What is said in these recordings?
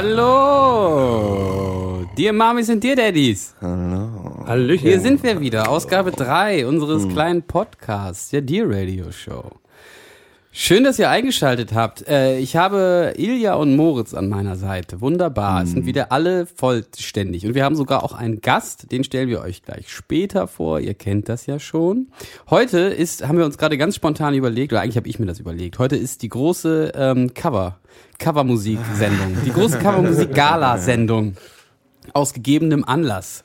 Hallo! Dear Mamis und Dear Daddies. Hallo. Hallöchen. Hier sind wir wieder, Ausgabe 3 unseres kleinen Podcasts, der Dear Radio Show. Schön, dass ihr eingeschaltet habt. Äh, ich habe Ilja und Moritz an meiner Seite. Wunderbar. Es sind wieder alle vollständig. Und wir haben sogar auch einen Gast, den stellen wir euch gleich später vor. Ihr kennt das ja schon. Heute ist, haben wir uns gerade ganz spontan überlegt, oder eigentlich habe ich mir das überlegt. Heute ist die große ähm, Cover, Covermusik-Sendung. Die große Covermusik-Gala-Sendung. Aus gegebenem Anlass.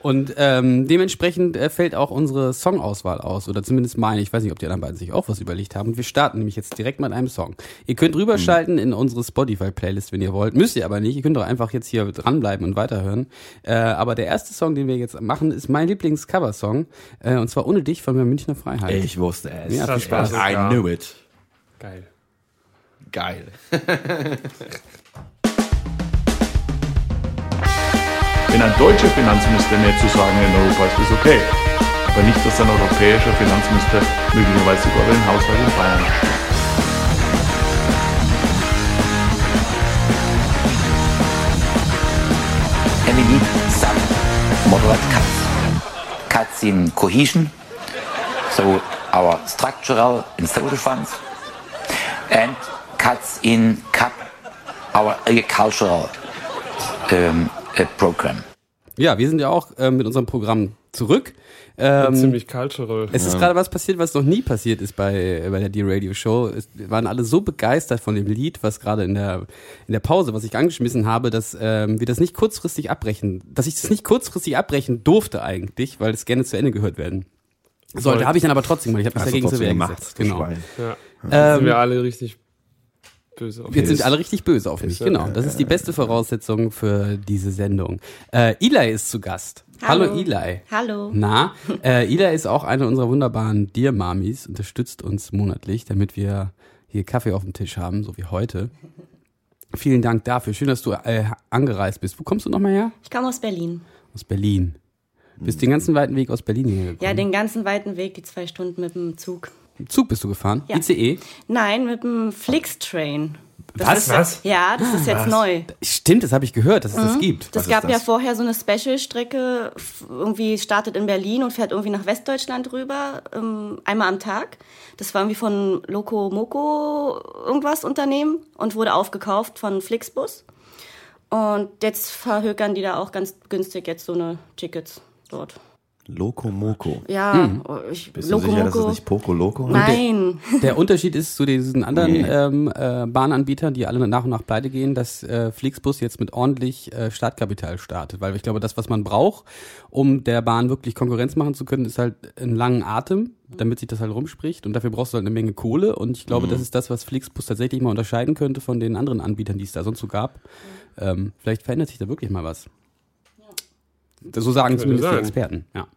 Und ähm, dementsprechend äh, fällt auch unsere Songauswahl aus, oder zumindest meine. Ich weiß nicht, ob die anderen beiden sich auch was überlegt haben. Und wir starten nämlich jetzt direkt mit einem Song. Ihr könnt rüberschalten in unsere Spotify-Playlist, wenn ihr wollt. Müsst ihr aber nicht. Ihr könnt doch einfach jetzt hier dranbleiben und weiterhören. Äh, aber der erste Song, den wir jetzt machen, ist mein Lieblings-Cover-Song. Äh, und zwar Ohne dich von der Münchner Freiheit. Ich wusste es. Ja, viel Spaß. I knew it. Geil. Geil. Wenn ein deutscher Finanzminister nett zu sagen in Europa ist, ist okay. Aber nicht, dass ein europäischer Finanzminister möglicherweise sogar den Haushalt in Bayern we need some moderate cuts. Cuts in cohesion, so our structural and social funds, and cuts in CAP, our agricultural um, program. Ja, wir sind ja auch äh, mit unserem Programm zurück. Ähm, Ziemlich cultural. Es ist gerade was passiert, was noch nie passiert ist bei, bei der D-Radio Show. Es waren alle so begeistert von dem Lied, was gerade in der, in der Pause, was ich angeschmissen habe, dass ähm, wir das nicht kurzfristig abbrechen, dass ich das nicht kurzfristig abbrechen durfte eigentlich, weil es gerne zu Ende gehört werden sollte. Habe ich dann aber trotzdem gemacht. Ich habe mich dagegen trotzdem Wehr gemacht, gesetzt. Genau. Schwein. ja. Ähm, sind wir alle richtig böse auf Jetzt uns. sind alle richtig böse auf mich. Genau. Das ist die beste Voraussetzung für diese Sendung. Äh, Eli ist zu Gast. Hallo, Hallo. Eli. Hallo. Na, äh, Ida ist auch eine unserer wunderbaren Dear Mamis, unterstützt uns monatlich, damit wir hier Kaffee auf dem Tisch haben, so wie heute. Vielen Dank dafür. Schön, dass du äh, angereist bist. Wo kommst du nochmal her? Ich komme aus Berlin. Aus Berlin. Bist den ganzen weiten Weg aus Berlin hierher gekommen? Ja, den ganzen weiten Weg, die zwei Stunden mit dem Zug. Im Zug bist du gefahren? Ja. ICE? Nein, mit dem Flixtrain. Das Was? Ist, Was? Ja, das ist jetzt neu. Stimmt, das habe ich gehört, dass es das gibt. Das ist gab das? ja vorher so eine Special-Strecke, irgendwie startet in Berlin und fährt irgendwie nach Westdeutschland rüber, ähm, einmal am Tag. Das war irgendwie von Loco Moco irgendwas Unternehmen und wurde aufgekauft von Flixbus. Und jetzt verhökern die da auch ganz günstig jetzt so eine Tickets dort. Loco Moco. Ja, ich, Bist du Loco sicher, dass es nicht Poco Loco heißt? Nein. Der Unterschied ist zu diesen anderen Nee. ähm, äh, Bahnanbietern, die alle nach und nach pleite gehen, dass äh, Flixbus jetzt mit ordentlich äh, Startkapital startet. Weil ich glaube, das, was man braucht, um der Bahn wirklich Konkurrenz machen zu können, ist halt einen langen Atem, damit sich das halt rumspricht. Und dafür brauchst du halt eine Menge Kohle. Und ich glaube, das ist das, was Flixbus tatsächlich mal unterscheiden könnte von den anderen Anbietern, die es da sonst so gab. Ähm, vielleicht verändert sich da wirklich mal was. So sagen zumindest die sein. Experten, ja.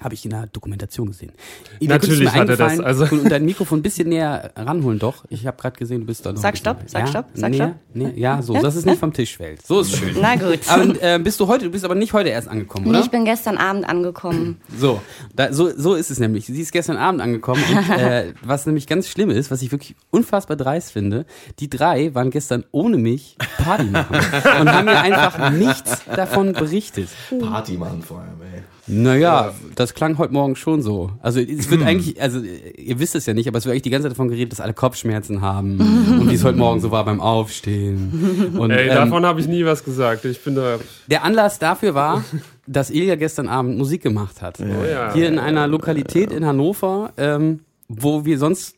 Habe ich in der Dokumentation gesehen. Ida, Natürlich hat er das, also- und dein Mikrofon ein bisschen näher ranholen, doch. Ich habe gerade gesehen, du bist da noch. Sag Stopp, sag ja? Stopp, sag näher, Stopp. näher, ja, so, dass es nicht vom Tisch fällt. So ist schön. Na gut. Aber äh, bist du heute, du bist aber nicht heute erst angekommen, Nee, oder? ich bin gestern Abend angekommen. So, da, so, so ist es nämlich. Sie ist gestern Abend angekommen und äh, was nämlich ganz schlimm ist, was ich wirklich unfassbar dreist finde, die drei waren gestern ohne mich Party machen und haben mir einfach nichts davon berichtet. Party machen vor allem, ey. Naja, das klang heute Morgen schon so. Also es Hm. wird eigentlich, also ihr wisst es ja nicht, aber es wird eigentlich die ganze Zeit davon geredet, dass alle Kopfschmerzen haben und wie es heute Morgen so war beim Aufstehen. Und Ey, ähm, davon habe ich nie was gesagt. Ich bin da. der Anlass dafür war, dass Ilja gestern Abend Musik gemacht hat. ja. Hier in einer Lokalität in Hannover, ähm, wo wir sonst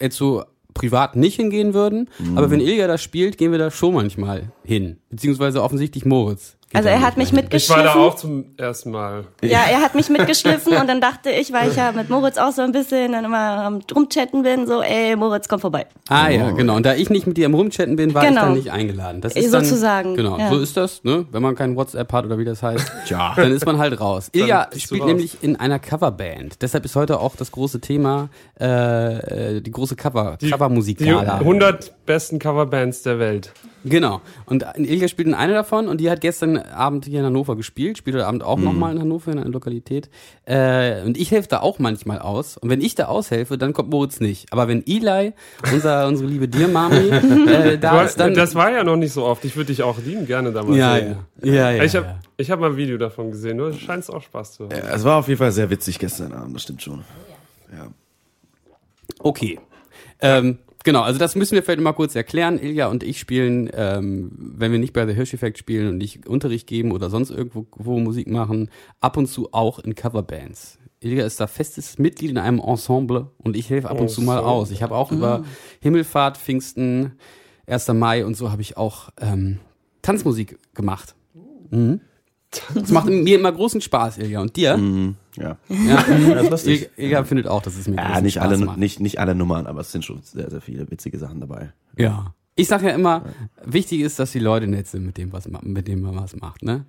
jetzt so privat nicht hingehen würden. Mhm. Aber wenn Ilja da spielt, gehen wir da schon manchmal hin. Beziehungsweise offensichtlich Moritz. Also er hat mich hin. Ich war da mitgeschliffen. auch zum ersten Mal. Ja, er hat mich mitgeschliffen und dann dachte ich, weil ich ja mit Moritz auch so ein bisschen dann immer am Rumchatten bin, so, ey, Moritz, komm vorbei. Ah ja, genau. Und da ich nicht mit dir am Rumchatten bin, war ich Genau. dann nicht eingeladen. Das ist dann, sozusagen, Genau, ja. so ist das, ne? Wenn man kein WhatsApp hat oder wie das heißt, Tja. dann ist man halt raus. Ilja spielt raus. nämlich in einer Coverband. Deshalb ist heute auch das große Thema äh, äh, die große Cover Die, Covermusik die Gala. 100 besten Coverbands der Welt. Genau. Und Ilja spielt in einer davon und die hat gestern Abend hier in Hannover gespielt, spielt heute Abend auch nochmal in Hannover in einer Lokalität. Äh, und ich helfe da auch manchmal aus. Und wenn ich da aushelfe, dann kommt Moritz nicht. Aber wenn Eli, unser, unsere liebe Dirmami, äh, da Du, ist, dann. das war ja noch nicht so oft. Ich würde dich auch lieben gerne da mal ja, sehen. ja, ja, ja, ich habe ja. ich hab mal ein Video davon gesehen. Du scheinst auch Spaß zu haben. Ja, es war auf jeden Fall sehr witzig gestern Abend, das stimmt schon. Ja. Okay. Ähm, genau, also das müssen wir vielleicht mal kurz erklären. Ilja und ich spielen, ähm, wenn wir nicht bei The Hirsch Effect spielen und nicht Unterricht geben oder sonst irgendwo wo Musik machen, ab und zu auch in Coverbands. Ilja ist da festes Mitglied in einem Ensemble und ich helfe ab und zu mal aus. Ich habe auch über Himmelfahrt, Pfingsten, 1. Mai und so habe ich auch ähm, Tanzmusik gemacht. Mhm. Das macht mir immer großen Spaß, Ilja. Und dir? Ja. Ja, Das ist lustig. Ilja findet auch, dass es mir Ja, nicht Spaß alle, macht. nicht, nicht alle Nummern, aber es sind schon sehr, sehr viele witzige Sachen dabei. Ja. Ich sage ja immer, wichtig ist, dass die Leute nett sind mit dem, was mit dem man was macht, ne?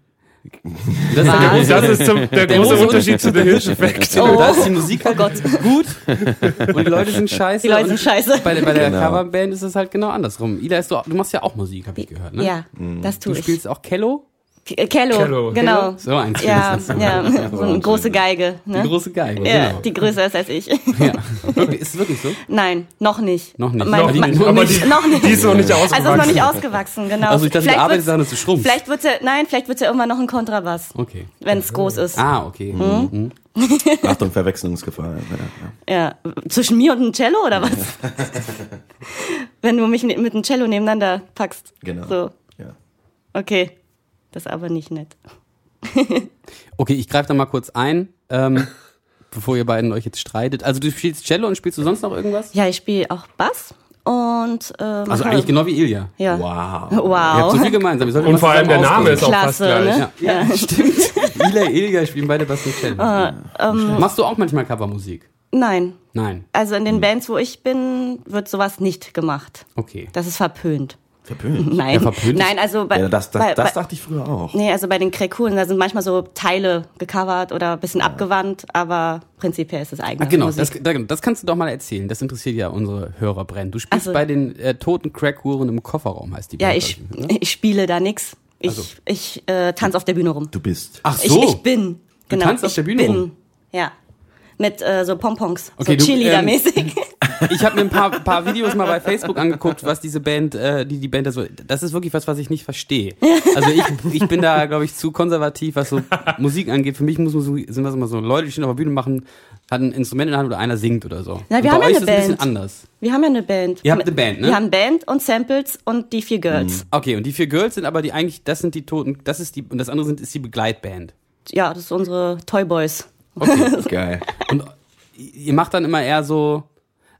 Das ist, der Das ist zum, der, große große Unterschied zu The Hirsch-Effekt. Oh. Da ist die Musik halt gut und die Leute sind scheiße. Die Leute sind scheiße. Bei, der- bei der Genau. Coverband ist es halt genau andersrum. Ida, ist du, du machst ja auch Musik, habe ich gehört, ne? Ja, das Du tue ich. spielst auch Cello? Cello, Cello. genau. So ein Ja, Instrument. ja, so eine große Geige. Die Ne? große Geige, Ja, genau. die größer ist als ich. Ja. Wirklich, ist es wirklich so? Nein, noch nicht. Noch nicht. Mein, Noch mein, nicht. Aber die, noch nicht. die ist noch nicht Also ist noch ausgewachsen. nicht ausgewachsen, genau. Also ich dachte, die Vielleicht Arbeit daran, dass du schrumpfst. Vielleicht wird's ja, nein, vielleicht wird's ja irgendwann noch ein Kontrabass, Okay. wenn es groß ist. Ah, okay. Mhm. Achtung, Verwechslungsgefahr. Ja, ja. Ja, zwischen mir und einem Cello oder was? wenn du mich mit mit einem Cello nebeneinander packst. Genau. So, Ja. okay. Das ist aber nicht nett. Okay, ich greife da mal kurz ein, ähm, bevor ihr beiden euch jetzt streitet. Also du spielst Cello und spielst du sonst noch irgendwas? Ja, ich spiele auch Bass und äh, Also eigentlich genau wie Ilja. ja. Wow. Ihr habt Wow. so viel gemeinsam. Und vor allem der Name ist ausprobieren. auch fast Klasse, gleich. ne? Ja, ja, stimmt. Ilja, Ilja spielen beide Bass und Cello. Ah, ähm, Machst du auch manchmal Covermusik? Nein. Nein. Also in den Hm. Bands, wo ich bin, wird sowas nicht gemacht. Okay. Das ist verpönt. Verpönt. Nein. Ja, verpönt Nein, also bei, Ja, das, das, bei, das dachte ich früher auch. Nee, also bei den Krekuren, da sind manchmal so Teile gecovert oder ein bisschen abgewandt, aber prinzipiell ist es eigene Ah, genau, Musik. das, da- das kannst du doch mal erzählen. Das interessiert ja unsere Hörer brennend. Du spielst Ach so. bei den äh, toten Crackhuren im Kofferraum, heißt die ja, Band, ich, ne? ich spiele da nix. Ich, Also. ich äh, tanze auf der Bühne rum. Du bist. Ach Ich, so. ich bin. Genau, tanzt auf ich der Bühne bin. rum? Ja. Mit äh, so Pompons. Okay, so du, ähm, Cheerleader-mäßig. Ich habe mir ein paar, paar Videos mal bei Facebook angeguckt, was diese Band, äh, die die Band da so. Das ist wirklich was, was ich nicht verstehe. Also ich, ich bin da, glaube ich, zu konservativ, was so Musik angeht. Für mich muss Musik, sind das immer so Leute, die stehen auf der Bühne machen, hat ein Instrument in der Hand oder einer singt oder so. Na, wir Und haben bei ja euch eine ist es ein bisschen Band. anders. Wir haben ja eine Band. Ihr habt eine Band, ne? Wir haben Band und Samples und die vier Girls. Okay, und die vier Girls sind aber die eigentlich, das sind die Toten, das ist die, und das andere sind, ist die Begleitband. Ja, das ist unsere Toy Boys. Geil. Und ihr macht dann immer eher so,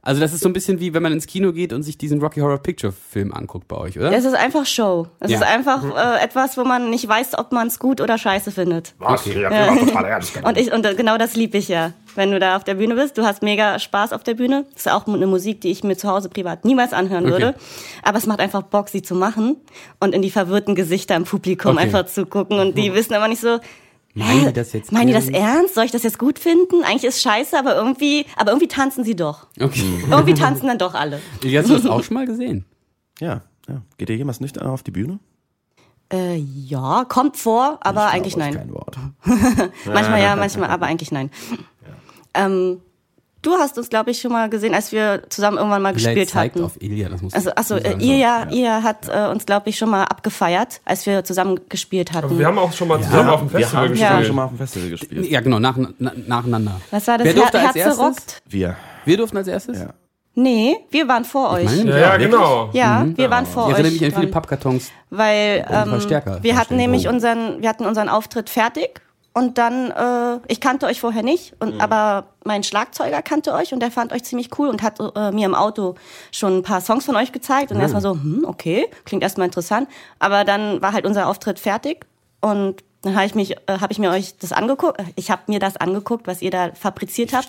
also das ist so ein bisschen wie, wenn man ins Kino geht und sich diesen Rocky Horror Picture Film anguckt bei euch, oder? Es ist einfach Show. Es Ja. ist einfach äh, etwas, wo man nicht weiß, ob man es gut oder scheiße findet. Was? Ja, ja. total ernst. Und ich und genau das lieb ich ja. Wenn du da auf der Bühne bist, du hast mega Spaß auf der Bühne. Das ist auch eine Musik, die ich mir zu Hause privat niemals anhören Okay. würde. Aber es macht einfach Bock, sie zu machen und in die verwirrten Gesichter im Publikum Okay. einfach zu gucken. Und die wissen aber nicht so, Meinen die das jetzt meinen die das ernst? Soll ich das jetzt gut finden? Eigentlich ist scheiße, aber irgendwie, aber irgendwie tanzen sie doch. Okay. Irgendwie tanzen dann doch alle. Hast du das auch schon mal gesehen? Ja, ja. Geht ihr jemals nüchtern auf die Bühne? Äh, ja, kommt vor, aber Ich eigentlich glaube nein. Kein Wort. Manchmal ja, manchmal aber eigentlich nein. Ähm, du hast uns, glaube ich, schon mal gesehen, als wir zusammen irgendwann mal Vielleicht gespielt zeigt hatten. auf Ilja, das muss Also, achso, äh, ihr ja, ihr hat äh, uns, glaube ich, schon mal abgefeiert, als wir zusammen gespielt hatten. Aber wir haben auch schon mal zusammen auf dem Wir Festival Ja. gespielt. schon mal auf dem Festival gespielt. Ja, genau, nach, na, nacheinander. Was war das? Wer durfte Her als Herze erstes? rockt? Wir. Wir durften als erstes? Ja. Nee, wir waren vor euch. meine- Ja, ja, genau. ja, wir waren vor Ich euch. erinnere mich an viele. Pappkartons. Weil ähm, wir hatten nämlich unseren, wir hatten unseren Auftritt fertig und dann, äh, ich kannte euch vorher nicht, und, Mhm. aber mein Schlagzeuger kannte euch und der fand euch ziemlich cool und hat äh, mir im Auto schon ein paar Songs von euch gezeigt und Ah. erstmal so, hm, okay, klingt erstmal interessant, aber dann war halt unser Auftritt fertig und dann habe ich mich, äh, habe ich mir euch das angeguckt, ich habe mir das angeguckt, was ihr da fabriziert habt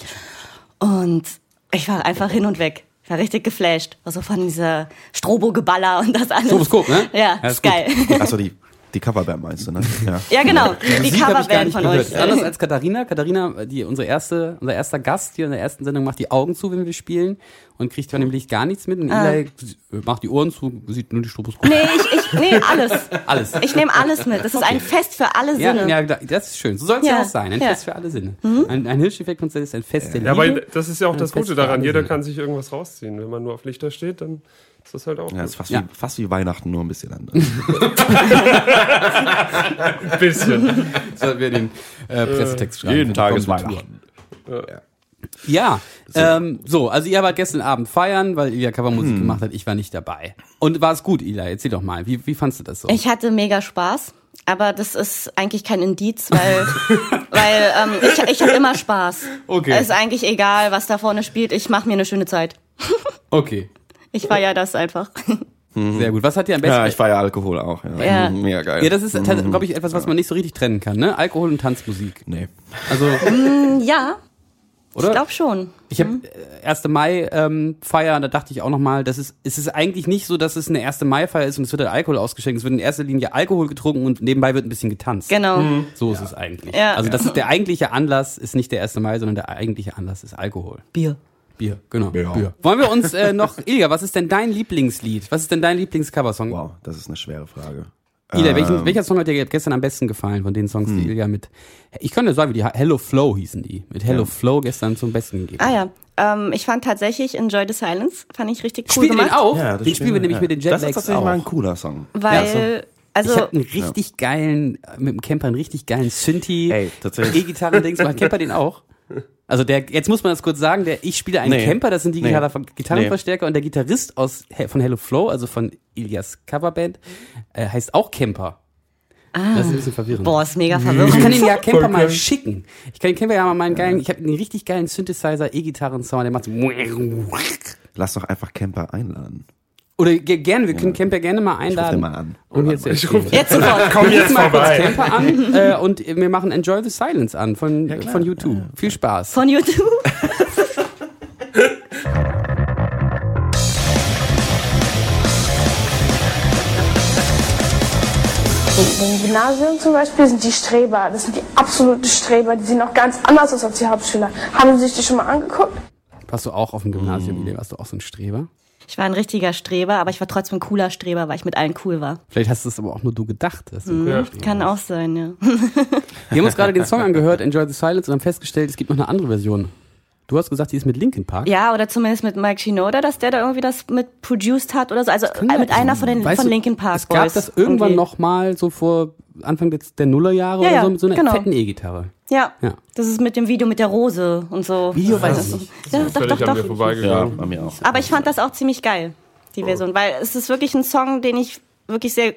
und ich war einfach hin und weg. Ich war richtig geflasht. Also von dieser Strobo-Geballer und das alles. Stroboskop, ne? Ja, Ja, ist ist gut. geil. Achso, die Die Coverband meinst du, ne? Ja. Ja, genau. Die, Coverband von gehört. euch. Anders als Katharina. Katharina, die unsere erste, unser erster Gast hier in der ersten Sendung, macht die Augen zu, wenn wir spielen und kriegt von dem Licht gar nichts mit. Und Eli macht die Ohren zu, sieht nur die Stroboskop. Ah. Nee, ich, ich, nee, alles. Alles. Ich nehme alles mit. Das ist ein Fest für alle Ja, Sinne. ja, das ist schön. So soll es ja. Ja, auch sein. Ein ja. Fest für alle Sinne. Ein, ein Hirscheffekt-Konzert ist ein Fest der Ja, aber das ist ja auch das Gute daran. Jeder Sinne. kann sich irgendwas rausziehen. Wenn man nur auf Lichter steht, dann ist das halt auch Ja, gut. ist fast, Ja. Wie, fast wie Weihnachten, nur ein bisschen anders. ein bisschen. Sollten wir den äh, Pressetext schreiben. Jeden Tag ist Weihnachten. Tour. Ja, ähm, so, also ihr wart gestern Abend feiern, weil Ilja Covermusik gemacht hat, ich war nicht dabei. Und war es gut, Ilja? Erzähl doch mal, wie, wie fandst du das so? Ich hatte mega Spaß. Aber das ist eigentlich kein Indiz, weil, weil ähm, ich, ich habe immer Spaß. Okay. Es ist eigentlich egal, was da vorne spielt. Ich mache mir eine schöne Zeit. Okay, Ich feiere das einfach. sehr gut. Was hat dir am besten... Ja, ich feiere Alkohol auch. Ja, Ja. Mega geil. ja, das ist, glaube ich, etwas, was man nicht so richtig trennen kann, ne? Alkohol und Tanzmusik. Nee. Also, Ja, oder? ich glaube schon. Ich habe äh, 1. Mai ähm, Feier, da dachte ich auch noch mal, das ist es ist eigentlich nicht so, dass es eine 1. Mai Feier ist und es wird halt Alkohol ausgeschenkt, es wird in erster Linie Alkohol getrunken und nebenbei wird ein bisschen getanzt. Genau. So ist es eigentlich. Ja. Also das ist der eigentliche Anlass ist nicht der 1. Mai, sondern der eigentliche Anlass ist Alkohol. Bier. Bier, genau. Ja. Bier. Wollen wir uns äh, noch Ilja, was ist denn dein Lieblingslied? Was ist denn dein Lieblingscoversong? Wow, das ist eine schwere Frage. Ilja, welchen, Ähm. welcher Song hat dir gestern am besten gefallen von den Songs, Hm. die Ilja mit Ich könnte sagen, wie die Hello Flow hießen die, mit Hello Flow gestern zum besten gegeben. Ah ja. Ähm, ich fand tatsächlich Enjoy the Silence. Fand ich richtig cool Spielt ihr den gemacht. auch? Ja, das den spielen wir nämlich ja. mit den Das Jetlags ist tatsächlich auch. mal ein cooler Song. Weil, also, ich habe einen richtig geilen, mit dem Camper einen richtig geilen Synthi. E-Gitarren-Dings. Macht Camper den auch? Also der, jetzt muss man das kurz sagen, der, ich spiele einen Nee. Camper, das sind Nee. digitale Gitarrenverstärker und der Gitarrist aus, von Hello Flow, also von Ilias Coverband, äh, heißt auch Camper. Das ist ein bisschen verwirrend. boah, ist mega Ich verwirrend. kann den ja Camper mal schicken. Ich kann den Camper ja mal meinen geilen, ich habe einen richtig geilen Synthesizer, E-Gitarren-Sound, der macht so. Lass doch einfach Camper einladen. Oder ge- gerne, wir können Camper gerne mal Ich ruf den einladen. mal an. Um hier zu erzählen. Jetzt sofort. Komm jetzt mal kurz vorbei. Camper an äh, und wir machen Enjoy the Silence an von, von YouTube. Viel Spaß. Von YouTube. Im Gymnasium zum Beispiel sind die Streber, das sind die absoluten Streber, die sehen noch ganz anders aus als die Hauptschüler. Haben Sie sich die schon mal angeguckt? Warst du auch auf dem Gymnasium, Ile? Warst du auch so ein Streber? Ich war ein richtiger Streber, aber ich war trotzdem ein cooler Streber, weil ich mit allen cool war. Vielleicht hast du es aber auch nur du gedacht. Dass du cooler Streber Kann auch sein, ja. Wir haben uns gerade den Song angehört, Enjoy the Silence, und haben festgestellt, es gibt noch eine andere Version. Du hast gesagt, die ist mit Linkin Park. Ja, oder zumindest mit Mike Shinoda, dass der da irgendwie das mit produced hat oder so. Also ja- äh, mit einer von den Weißt von Linkin Park Es gab Boys das irgendwann irgendwie. noch mal so vor Anfang des, der Nullerjahre Ja, oder ja, so mit so einer genau. fetten E-Gitarre. Ja, Ja. das ist mit dem Video mit der Rose und so. Video weiß ich das nicht. Ja, doch, doch, doch. vorbeigegangen. bei mir auch. Aber ich fand das auch ziemlich geil, die Version, weil es ist wirklich ein Song, den ich wirklich sehr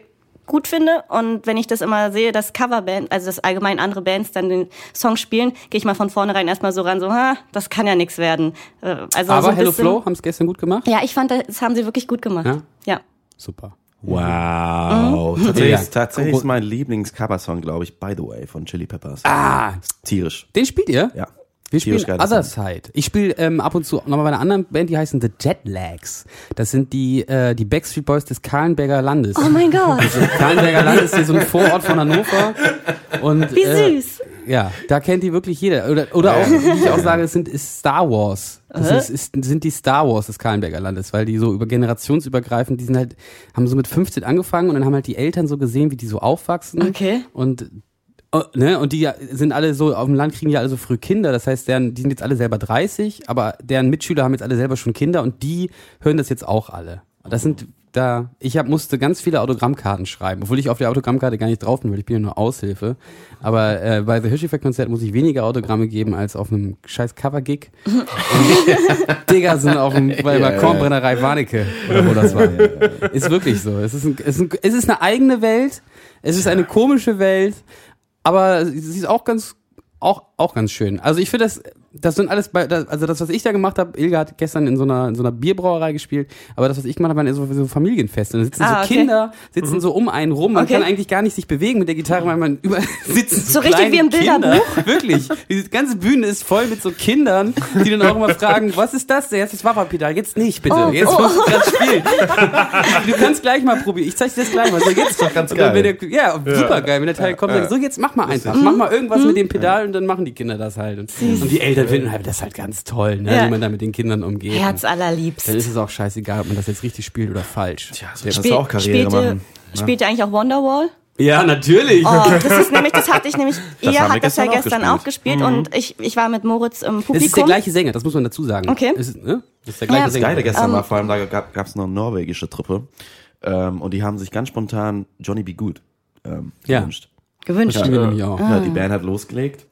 gut finde und wenn ich das immer sehe, dass Coverband, also dass allgemein andere Bands dann den Song spielen, gehe ich mal von vornherein erstmal so ran, so, ha, das kann ja nichts werden. Äh, Also Aber so Hello bisschen, Flow haben es gestern gut gemacht. Ja, ich fand, das haben sie wirklich gut gemacht. Ja? Ja. Super. Wow. Ja. Tatsächlich, tatsächlich ist mein Lieblings-Cover-Song, glaube ich, By the Way von Chili Peppers. Ah, Tierisch. den spielt ihr? Ja. Wir spielen Other. Side. Ich spiele ähm, ab und zu nochmal bei einer anderen Band, die heißen The Jetlags. Das sind die, äh, die Backstreet Boys des Kahlenberger Landes. Oh mein Gott, Kahlenberger Land ist hier so ein Vorort von Hannover. Und, wie äh, süß. Ja, da kennt die wirklich jeder. Oder, oder auch, wie ich auch sage, es sind ist Star Wars. Das ist, ist, sind die Star Wars des Kahlenberger Landes, weil die so über generationsübergreifend, die sind halt, haben so mit 15 angefangen und dann haben halt die Eltern so gesehen, wie die so aufwachsen. Okay. Und oh, ne, und die sind alle so, auf dem Land kriegen ja alle so früh Kinder, das heißt, deren, die sind jetzt alle selber 30, aber deren Mitschüler haben jetzt alle selber schon Kinder und die hören das jetzt auch alle. Das sind da, ich hab, musste ganz viele Autogrammkarten schreiben, obwohl ich auf der Autogrammkarte gar nicht drauf bin, weil ich bin ja nur Aushilfe. Aber äh, bei The Hirscheffekt Konzert muss ich weniger Autogramme geben als auf einem scheiß Cover-Gig. Digga sind auf dem, bei der Kornbrennerei Warnecke, oder wo das war. Ist wirklich so. Es ist, ein, es, ist ein, es ist eine eigene Welt, es ist eine komische Welt, aber sie ist auch ganz, auch, auch ganz schön. Also ich finde das, das sind alles, bei, das- also das, was ich da gemacht habe, Ilga hat gestern in so einer, in so einer Bierbrauerei gespielt, aber das, was ich gemacht habe, waren so, so Familienfeste. Da sitzen Ah, so okay. Kinder, sitzen so um einen rum, man Okay. kann eigentlich gar nicht sich bewegen mit der Gitarre, weil man überall sitzen So richtig kleine wie im Kinder. Bilderbuch? Wirklich. Diese ganze Bühne ist voll mit so Kindern, die dann auch immer fragen, was ist das? denn? Jetzt ist Wapperpedal, jetzt nicht, bitte. Oh, jetzt oh. musst du gerade spielen. du kannst gleich mal probieren. Ich zeig dir das gleich mal. So, jetzt doch ganz Und geil. wenn der, ja, super geil. Wenn der Teil kommt, dann so jetzt mach mal einfach. Mach mal irgendwas Mhm. mit dem Pedal und dann machen die Kinder das halt. Und, und die Eltern finden halt das halt ganz toll, ne, Ja. wie man da mit den Kindern umgeht. Herz allerliebst. Dann ist es auch scheißegal, ob man das jetzt richtig spielt oder falsch. Tja, so kannst Spiel- du auch Karriere spielt ihr- machen. Spielt ihr eigentlich auch Wonderwall? Ja, natürlich. Oh, das ist nämlich, das hatte ich nämlich, Das ihr hat das ja gestern auch gespielt, gespielt. und ich, ich war mit Moritz im Publikum. Das ist der gleiche Sänger, das muss man dazu sagen. Okay. Das ist, ne? das ist der gleiche Ja. Das Sänger. Geile gestern Ähm, war vor allem, da gab es noch eine norwegische Truppe. Ähm, und die haben sich ganz spontan Johnny B. Good ähm, Ja. gewünscht. gewünscht. Auch. Ja, die Band hat losgelegt.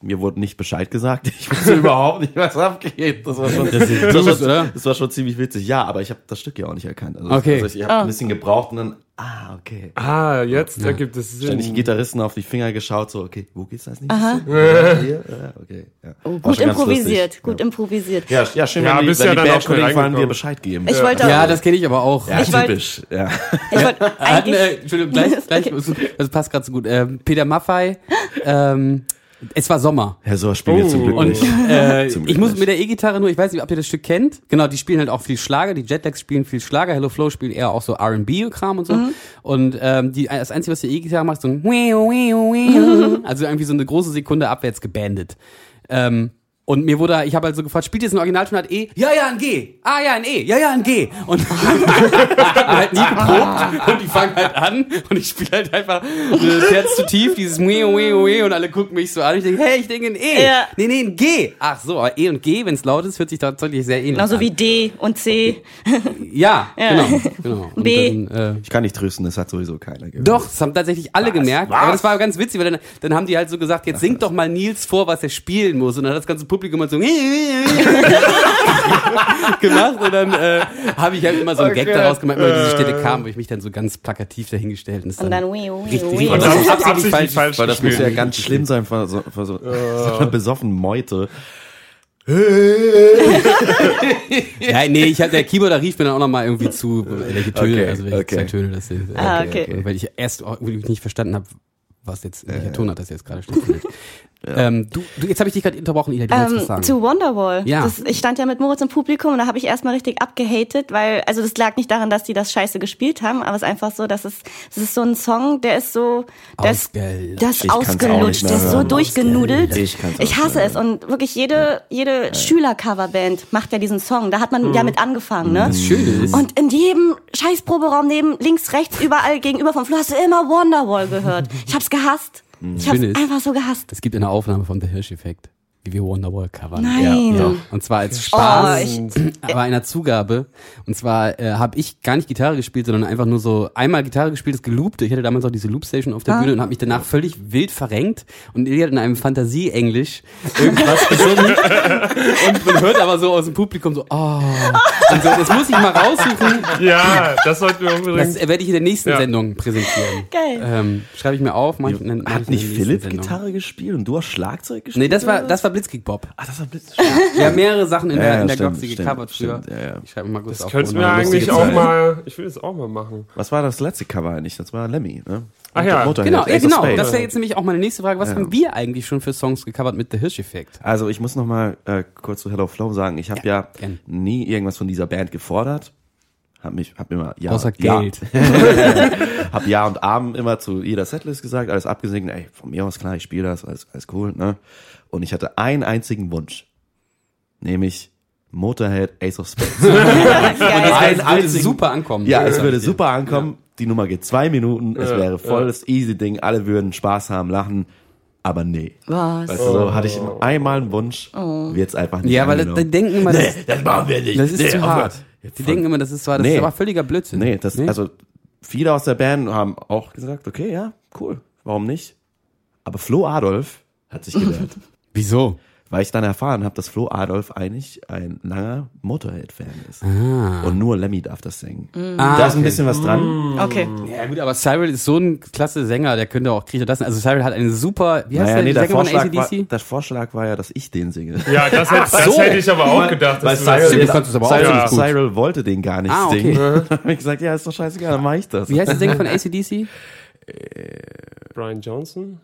Mir wurde nicht Bescheid gesagt. Ich wusste überhaupt nicht, was abgeht. Das war schon, das, ist war schon, oder? das war schon ziemlich witzig. Ja, aber ich habe das Stück ja auch nicht erkannt. Also, Okay. also ich habe ein bisschen gebraucht und dann, ah, okay. Ah, jetzt ergibt es Sinn. Ständig Gitarristen auf die Finger geschaut, so, okay, wo geht's das nicht? Aha. Hier? Ja, okay. Ja. Oh, gut improvisiert, gut improvisiert. Ja, ja schön, Ja, wenn die, bist wenn ja die dann auch Bandkollegen schnell vor allem dir. Bescheid geben. Ich wollte, Ja, das kenne ich aber auch. ja, ich wollte- typisch. Ja. ich wollte Hatten, eigentlich, äh, Entschuldigung, gleich, gleich, das passt gerade so gut. Ähm, Peter Maffei, ähm, es war Sommer. Ja, so spielen wir zum Glück Und nicht. äh, Zum Glück ich muss mit der E-Gitarre nur, ich weiß nicht, ob ihr das Stück kennt. Genau, die spielen halt auch viel Schlager. Die Jetlags spielen viel Schlager. Hello Flow spielen eher auch so R&B-Kram und so. Und ähm, die, das Einzige, was die E-Gitarre macht, ist so ein. Also irgendwie so eine große Sekunde abwärts gebandet. Ähm, und mir wurde, ich habe halt so gefragt, spielt jetzt ein Originaltonart E? Ja, ja, ein G. Ah, ja, ein E. Ja, ja, ein G. Und hatten halt nie geprobt und die fangen halt an und ich spiele halt einfach das Herz zu tief, dieses Wee, Wee, Wee und alle gucken mich so an. Ich denke, hey, ich denke ein E. Ja. Nee, nee, ein G. Ach so, aber E und G, wenn es laut ist, hört sich tatsächlich sehr ähnlich genauso an. wie D und C. Ja, Ja. genau. genau. Und B. Dann, äh, Ich kann nicht trösten, das hat sowieso keiner gehört. doch, das haben tatsächlich alle gemerkt. Aber das war ganz witzig, weil dann, dann haben die halt so gesagt, jetzt singt doch mal Nils vor, was er spielen muss. Und dann hat das ganze Publikum halt so gemacht. Und dann äh, habe ich halt immer so einen Gag daraus gemacht, immer diese Stelle kam, wo ich mich dann so ganz plakativ dahingestellt und Und dann dann Wii, Wii, richtig, Wii. richtig Und das dann ist absolut falsch. falsch Weil das muss ja ganz schlimm sein für so, für so, so eine besoffene Meute. Ja, nee, ich hab, der Keyboarder rief mir dann auch nochmal irgendwie zu, welche Töne, Okay, also welche okay. zwei Töne das sind. Ah, okay. Weil ich erst auch irgendwie nicht verstanden habe, was jetzt, welcher Tonart das jetzt gerade stattfindet. Ähm, du, du, jetzt habe ich dich gerade unterbrochen, Ida, du wolltest was Ähm, sagen. zu Wonderwall. Ja. Das, ich stand ja mit Moritz im Publikum und da habe ich erstmal richtig abgehatet, weil, also das lag nicht daran, dass die das scheiße gespielt haben, aber es ist einfach so, dass es, es ist so ein Song, der ist so, der ist, Ausgelutscht. der ist ausgelutscht, der ist so durchgenudelt. Ich Ich hasse es und wirklich jede, jede Schüler-Coverband macht ja diesen Song, da hat man ja mit angefangen, ne? Das Schöne ist, Und in jedem scheiß Proberaum neben, links, rechts, überall gegenüber vom Flur hast du immer Wonderwall gehört. Ich hab's gehasst. Ich hab's Schön ist- einfach so gehasst. es gibt eine Aufnahme von The Hirsch-Effekt, wie wir Wonderwall covern. Nein. Ja. Und zwar als Spaß, Oh, ich- aber einer Zugabe. Und zwar äh, habe ich gar nicht Gitarre gespielt, sondern einfach nur so einmal Gitarre gespielt, das geloopt. Ich hatte damals auch diese Loopstation auf der Ah. Bühne und habe mich danach völlig wild verrenkt. Und Ilja hat in einem Fantasie-Englisch irgendwas gesungen. und man hört aber so aus dem Publikum so, oh. Und so, das muss ich mal raussuchen. Ja, das sollten wir Das unbedingt. äh, werde ich in der nächsten Ja. Sendung präsentieren. Geil. Ähm, Schreibe ich mir auf. Mach Hat nicht Philipp. Gitarre gespielt und du hast Schlagzeug gespielt? Nee, das war, das war Blitzkrieg Bob. Ah, das war Blitz. Wir haben mehrere Sachen in Ja, der, ja, in der stimmt, stimmt, gecovert früher. stimmt, ja, ja. Ich schreibe mal kurz Das auf. könntest du mir eigentlich auch mal. Ich will das auch mal machen. Was war das letzte Cover eigentlich? Das war Lemmy, ne? Ach ja. Motorhead, Genau, ja, genau. Das wäre jetzt nämlich auch meine nächste Frage. Was haben wir eigentlich schon für Songs gecovert mit The Hirsch-Effekt? Also ich muss noch mal äh, kurz zu Hello Flow sagen. Ich habe ja, gern. nie irgendwas von dieser Band gefordert. Hab mich, hab immer ja, Außer ja, Geld. hab ja und Abend immer zu jeder Setlist gesagt, alles abgesegnet. Ey, von mir aus klar, ich spiele das, alles, alles cool, ne? Und ich hatte einen einzigen Wunsch, nämlich Motorhead, Ace of Spades. Das Einen würde einzigen- super ankommen. Ja, es würde super ankommen. Die Nummer geht zwei Minuten. Es wäre voll das easy Ding. Alle würden Spaß haben, lachen. Aber nee. Was? Weißt du, so hatte ich einmal einen Wunsch, wird's einfach nicht Ja, weil das, die denken immer, das, das machen wir nicht. das ist Nee, zu auf- hart. Die denken immer, das ist zwar, das Nee. ist aber völliger Blödsinn. Nee, das, also viele aus der Band haben auch gesagt, okay, ja, cool, warum nicht? Aber Flo Adolf hat sich gewehrt. Wieso? weil ich dann erfahren habe, dass Flo Adolf eigentlich ein langer Motorhead-Fan ist. Und nur Lemmy darf das singen. Ah, da ist ein okay. bisschen was dran. Okay. Ja gut, aber Cyril ist so ein klasse Sänger, der könnte auch kriegt er das. Also Cyril hat eine super, wie heißt Naja, der, nee, der Sänger von Vorschlag, war, ACDC? der Vorschlag war ja, dass ich den singe. Ja, das, hätte, das so. hätte ich aber auch gedacht. Weil Cyril, es aber auch Cyril, gut. Cyril wollte den gar nicht Ah, okay. singen. Dann habe ich gesagt, ja, ist doch scheißegal, dann mach ich das. Wie heißt der Sänger von ACDC? Brian Johnson?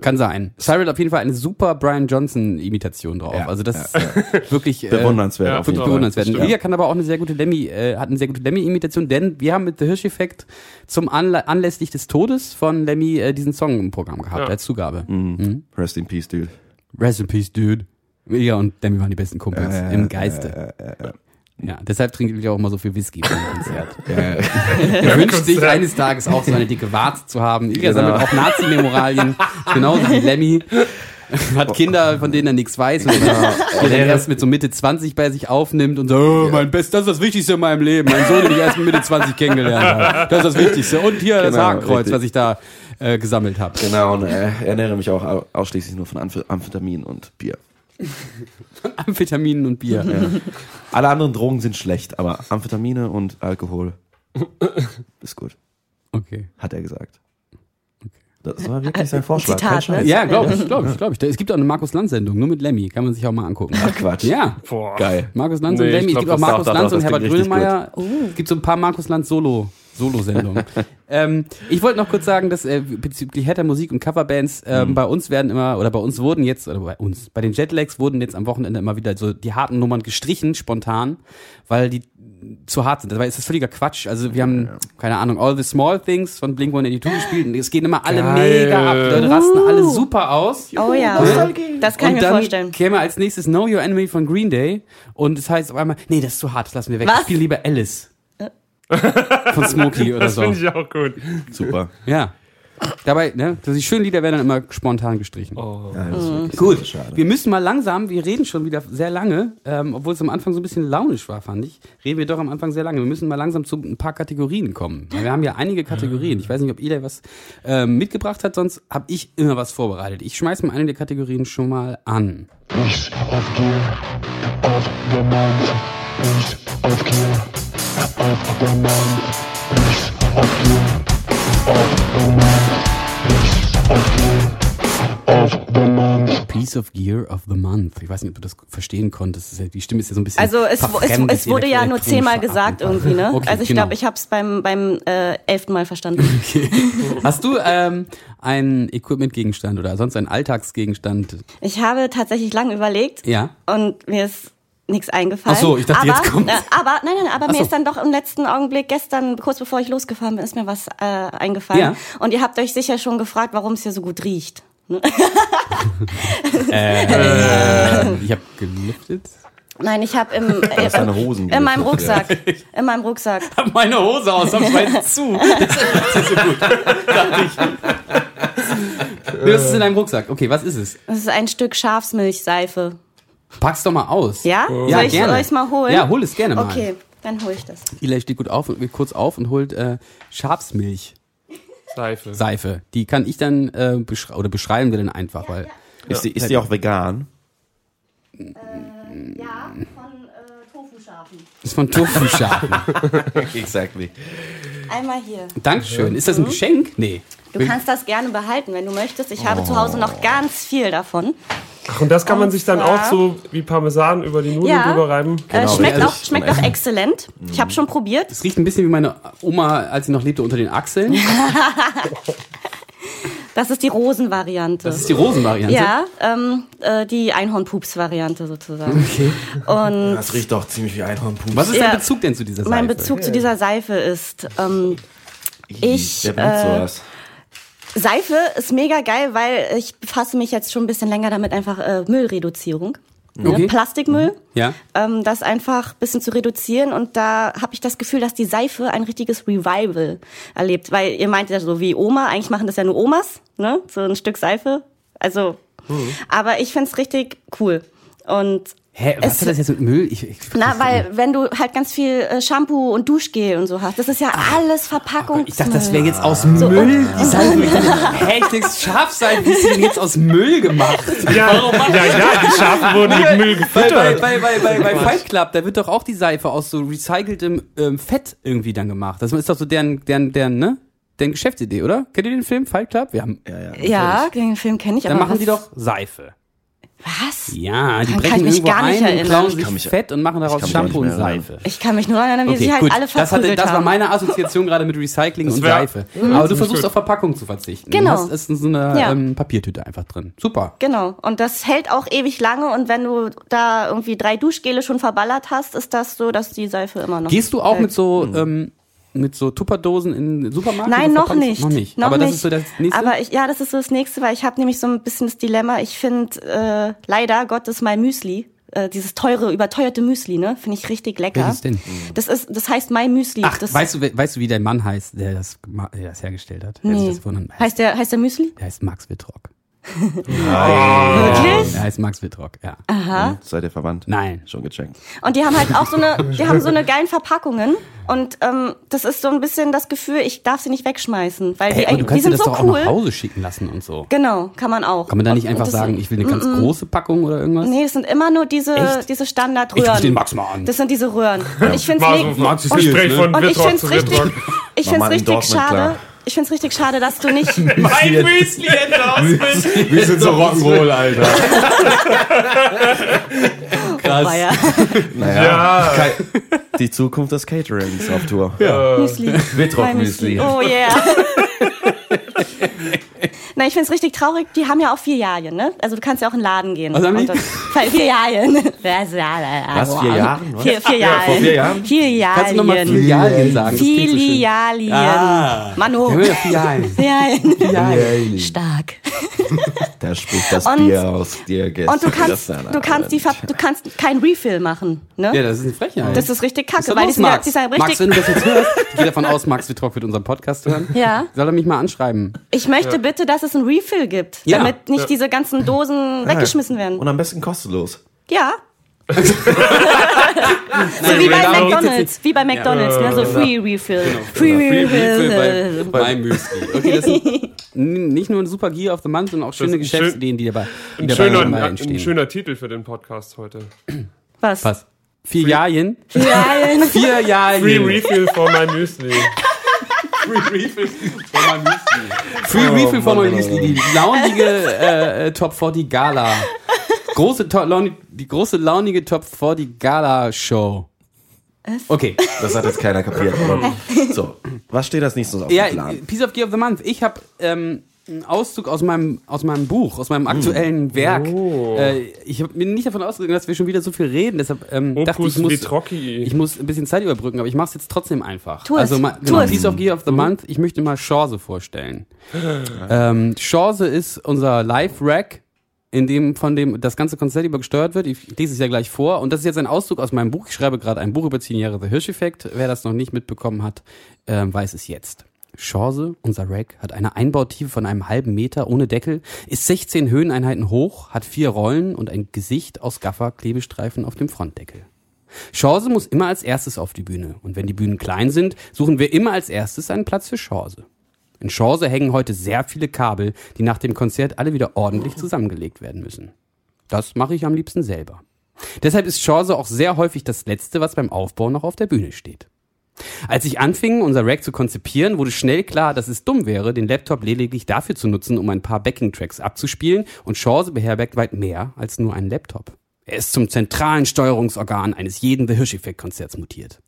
Kann sein. Cyril hat auf jeden Fall eine super Brian Johnson-Imitation drauf. Ja, also das ist wirklich äh, Bewundernswert ja, wirklich bewundernswert. Ilja kann aber auch eine sehr gute Lemmy, äh, hat eine sehr gute Lemmy-Imitation, denn wir haben mit The Hirsch-Effekt zum Anla anlässlich des Todes von Lemmy äh, diesen Song im Programm gehabt, Ja. als Zugabe. Mhm. Rest in Peace, dude. Rest in Peace, Dude. Ilja und Lemmy waren die besten Kumpels Ja, ja, im ja, Geiste. Ja, deshalb trinkt Ilja auch immer so viel Whisky beim Konzert. Ja, ja. Er wünscht sich eines Tages auch so eine dicke Warze zu haben. Ilja Genau. sammelt auch Nazi-Memorialien, genauso wie Lemmy. Hat Kinder, von denen er nichts weiß und die er erst mit so Mitte 20 bei sich aufnimmt und so, oh, mein Best, das ist das Wichtigste in meinem Leben. Mein Sohn, den ich erst mit Mitte 20 kennengelernt habe. Das ist das Wichtigste. Und hier das Genau, Hakenkreuz, richtig. was ich da äh, gesammelt habe. Genau, und äh, ernähre mich auch au- ausschließlich nur von Amph Amphetamin und Bier. Amphetaminen und Bier. Alle anderen Drogen sind schlecht, aber Amphetamine und Alkohol ist gut, Okay. hat er gesagt. Das war wirklich sein Vorschlag. Zitat, ne? Ja, glaube ich, glaube ich, glaube ich. Es gibt auch eine Markus-Lanz-Sendung, nur mit Lemmy. Kann man sich auch mal angucken. Ach Quatsch. Ja. Boah. Geil. Markus Lanz Nee, und ich Lemmy. Es glaub, gibt auch Markus Lanz und Herbert Grönemeyer. Es gibt so ein paar Markus Lanz Solo. Solo-Sendungen. ähm, ich wollte noch kurz sagen, dass äh, bezüglich Hatter Musik und Coverbands, ähm, Mhm. bei uns werden immer, oder bei uns wurden jetzt, oder bei uns, bei den Jetlags wurden jetzt am Wochenende immer wieder so die harten Nummern gestrichen, spontan, weil die zu hart sind. Dabei ist das völliger Quatsch. Also wir haben, keine Ahnung, All the Small Things von Blink-182 gespielt und es gehen immer alle Geil. mega ab. Leute rasten alle super aus. Oh ja. Das kann und ich mir dann vorstellen. käme als nächstes Know Your Enemy von Green Day und es heißt auf einmal, nee, das ist zu hart, das lassen wir weg. Was? Ich spiele lieber Alice. Von Smokey oder Das so. finde ich auch gut. Super. Ja. Dabei, ne, die schönen Lieder werden dann immer spontan gestrichen. Oh. Ja, das ist wirklich Gut, schade. wir müssen mal langsam, wir reden schon wieder sehr lange, ähm, obwohl es am Anfang so ein bisschen launisch war, fand ich, reden wir doch am Anfang sehr lange. Wir müssen mal langsam zu ein paar Kategorien kommen. Weil wir haben ja einige Kategorien. Ich weiß nicht, ob Eli was ähm, mitgebracht hat, sonst habe ich immer was vorbereitet. Ich schmeiß mal eine der Kategorien schon mal an. Piece of gear of the month. Piece of gear of the month. Piece of gear of the month. Piece of gear of the month. Piece of Gear of the Month. Ich weiß nicht, ob du das verstehen konntest. Ja- Die Stimme ist ja so ein bisschen. Also es, es, es wurde ja nur zehnmal gesagt irgendwie, ne? Okay, also ich genau. glaube, ich habe es beim, beim äh, elften Mal verstanden. Hast du ähm, einen Equipment-Gegenstand oder sonst einen Alltagsgegenstand? Ich habe tatsächlich lange überlegt Ja. und mir ist nichts eingefallen. Ach so, ich dachte, aber, jetzt kommt's. Äh, aber nein, nein, aber Ach mir so. ist dann doch im letzten Augenblick gestern, kurz bevor ich losgefahren bin, ist mir was äh, eingefallen. Ja. Und ihr habt euch sicher schon gefragt, warum es hier so gut riecht. Äh, ich habe gelüftet. Nein, ich habe im äh, Hosen in meinem Rucksack, in meinem Rucksack. Hab meine Hose ausnahmsweise zu. Das ist so gut. Dachte ich. Das ist in deinem Rucksack. Okay, was ist es? Das ist ein Stück Schafsmilchseife. Pack's doch mal aus. Ja? Ja, Soll ich gerne. euch mal holen? Ja, hol es gerne mal. Okay, dann hole ich das. Eli steht gut auf und geht kurz auf und holt äh, Schafsmilch. Seife. Seife. Die kann ich dann äh, beschre oder beschreiben wir dann einfach, weil Ist, die, ist die auch vegan? Ja, von äh, Tofu-Schafen. ist von Tofu-Schafen. Exactly. Einmal hier. Dankeschön. Ist das ein Geschenk? Nee. Du kannst das gerne behalten, wenn du möchtest. Ich habe zu Hause noch ganz viel davon. Ach, und das kann man Und sich dann zwar- auch so wie Parmesan über die Nudeln Ja. drüber reiben. Äh, Genau, schmeckt richtig. auch, schmeckt auch exzellent. Ich habe schon probiert. Es riecht ein bisschen wie meine Oma, als sie noch lebte, unter den Achseln. Das ist die Rosenvariante. Das ist die Rosenvariante. ja, ähm, äh, die Einhornpups-Variante sozusagen. Okay. Und Das riecht doch ziemlich wie Einhornpups. Was ist Ja. dein Bezug denn zu dieser Seife? mein Bezug zu dieser Seife ist, ähm, ich, äh, sowas? Seife ist mega geil, weil ich befasse mich jetzt schon ein bisschen länger damit, einfach äh, Müllreduzierung. Ne? Okay. Plastikmüll. Ja. ähm, das einfach ein bisschen zu reduzieren. Und da habe ich das Gefühl, dass die Seife ein richtiges Revival erlebt. Weil ihr meint ja so wie Oma, eigentlich machen das ja nur Omas, ne? So ein Stück Seife. Also, aber ich find's richtig cool. Und Hä, was Es- hat das jetzt mit Müll? Ich, ich, Na, weil wenn du halt ganz viel äh, Shampoo und Duschgel und so hast, das ist ja alles Verpackung. Ich dachte, das wäre jetzt aus Müll. Die Seife. Hä, ich denke, Schafseife ist denn jetzt aus Müll gemacht. Ja, ja, ja, die Schafe wurden mit Müll Bei, bei, gefüttert. bei, bei, bei, bei Fight Club, da wird doch auch die Seife aus so recyceltem ähm, Fett irgendwie dann gemacht. Das ist doch so deren, deren, deren, ne? Deren Geschäftsidee, oder? Kennt ihr den Film Fight Club? Wir haben, Ja, ja. Ja, den Film kenne ich, dann aber machen die doch Seife. Was? Ja, die kann brechen ich mich irgendwo gar nicht ein und erinnern. klauen Ich sich kann mich- Fett und machen daraus Shampoo und. Seife. Ich kann mich nur erinnern, wie Okay, sie halt gut. alle das, hatte, verprügelt das war haben. meine Assoziation gerade mit Recycling und Seife. Aber du versuchst gut. auf Verpackung zu verzichten. Genau. Du hast es in so einer Ja. ähm, Papiertüte einfach drin. Super. Genau. Und das hält auch ewig lange. Und wenn du da irgendwie drei Duschgele schon verballert hast, ist das so, dass die Seife immer noch. Gehst du auch hält. mit so ähm, mit so Tupperdosen in den Supermarkt? Nein, noch nicht. Noch nicht. Noch Aber das nicht. ist so das nächste. Aber ich, ja, das ist so das nächste, weil ich habe nämlich so ein bisschen das Dilemma. Ich finde äh, leider Gottes My Müsli, äh, dieses teure, überteuerte Müsli, ne, finde ich richtig lecker. Welches denn? Das ist, das heißt My Müsli. Ach, das weißt du, we- weißt du, wie dein Mann heißt, der das, der das hergestellt hat? Nee. das heißt der, heißt der Müsli? Der heißt Max Wittrock. Wirklich? Der heißt Max Wittrock, ja. Aha. Seid ihr verwandt? Nein. Schon gecheckt. Und die haben halt auch so eine, die haben so eine geilen Verpackungen. Und ähm, das ist so ein bisschen das Gefühl, ich darf sie nicht wegschmeißen, weil Ey, die, du die kannst dir sind das so doch auch cool. nach Hause schicken lassen und so. Genau, kann man auch. Kann man da nicht Und einfach das sagen, sind- ich will eine ganz große Packung oder irgendwas? Nee, es sind immer nur diese, Echt? diese Ich Standardröhren. ruf den Max mal an. Das sind diese Röhren. Und ich so und, viel, Gespräch ne? von und ich Wittrock finde es zu richtig, ich ein richtig schade. klar. Ich finde es richtig schade, dass du nicht. Mein Müsli Endorsement. Wir sind so Rock'n'Roll, Alter. Krass. War ja. Naja, Ja. Die Zukunft des Caterings auf Tour. Müsli. Wittrock Müsli. Oh yeah. Nein, ich finde es richtig traurig. Die haben ja auch Filialien, ne? Also du kannst ja auch in den Laden gehen. Was haben die? Filialien. Was, vier Jahren? Was? Vier, Filialien. Ja, vor vier Jahren? Filialien. Kannst du nochmal Filialien sagen? Klingt so. Filialien. Ah. Mano. Ja, Filialien. Filialien. Filialien. Stark. Da spricht das Und- Bier aus dir. Und du kannst, du kannst die, du kannst kein Refill machen, ne? Ja, das ist eine Frechheit. Das ist richtig kacke, ist weil los, Max? sind Max, wenn du das jetzt hörst, ich gehe davon aus, Max Wittrock wird unseren Podcast hören. Ja. Soll er mich mal anschreiben? Ich möchte bitte, dass es ein Refill gibt, Ja. damit nicht diese ganzen Dosen weggeschmissen werden. Und am besten kostenlos. Ja. Nein, So wie bei McDonalds, wie bei McDonalds, ne? so Free Refill. Free Free Refill bei, bei Müsli. Okay, das ist nicht nur ein super Gear of the Month, sondern auch schöne Geschäftsideen, die dabei, die Ein dabei, schöner, dabei entstehen. ein schöner Titel für den Podcast heute. Was? Was? Vier Jahren? Filialien. Vier Jahre. Free Refill for my Müsli. Free Refill for my Müsli. Free Refill for my Müsli. Die launige äh, äh, Top 40 Gala. Große, to launi die große launige Top 40 Gala Show. Okay. Das hat jetzt keiner kapiert. So, was steht als nächstes auf Ja, dem Plan? Piece of Gear of the Month. Ich habe ähm, einen Auszug aus meinem, aus meinem Buch, aus meinem aktuellen Werk. Äh, ich hab, bin nicht davon ausgegangen, dass wir schon wieder so viel reden. Deshalb ähm, dachte ich, muss, ich muss ein bisschen Zeit überbrücken, aber ich mache es jetzt trotzdem einfach. Tu es. Also mal, Tu genau, es. Piece of Gear of the Month. Ich möchte mal Chance vorstellen. ähm, Chance ist unser Live-Rack, in dem von dem das ganze Konzert über gesteuert wird. Ich lese es ja gleich vor. Und das ist jetzt ein Auszug aus meinem Buch. Ich schreibe gerade ein Buch über 10 Jahre The Hirsch-Effekt. Wer das noch nicht mitbekommen hat, ähm, weiß es jetzt. Chance, unser Rack, hat eine Einbautiefe von einem halben Meter ohne Deckel, ist 16 Höheneinheiten hoch, hat vier Rollen und ein Gesicht aus Gaffer-Klebestreifen auf dem Frontdeckel. Chance muss immer als erstes auf die Bühne. Und wenn die Bühnen klein sind, suchen wir immer als erstes einen Platz für Chance. In Chance hängen heute sehr viele Kabel, die nach dem Konzert alle wieder ordentlich zusammengelegt werden müssen. Das mache ich am liebsten selber. Deshalb ist Chance auch sehr häufig das Letzte, was beim Aufbau noch auf der Bühne steht. Als ich anfing, unser Rack zu konzipieren, wurde schnell klar, dass es dumm wäre, den Laptop lediglich dafür zu nutzen, um ein paar Backing-Tracks abzuspielen und Chance beherbergt weit mehr als nur einen Laptop. Er ist zum zentralen Steuerungsorgan eines jeden The Hirsch-Effekt-Konzerts mutiert.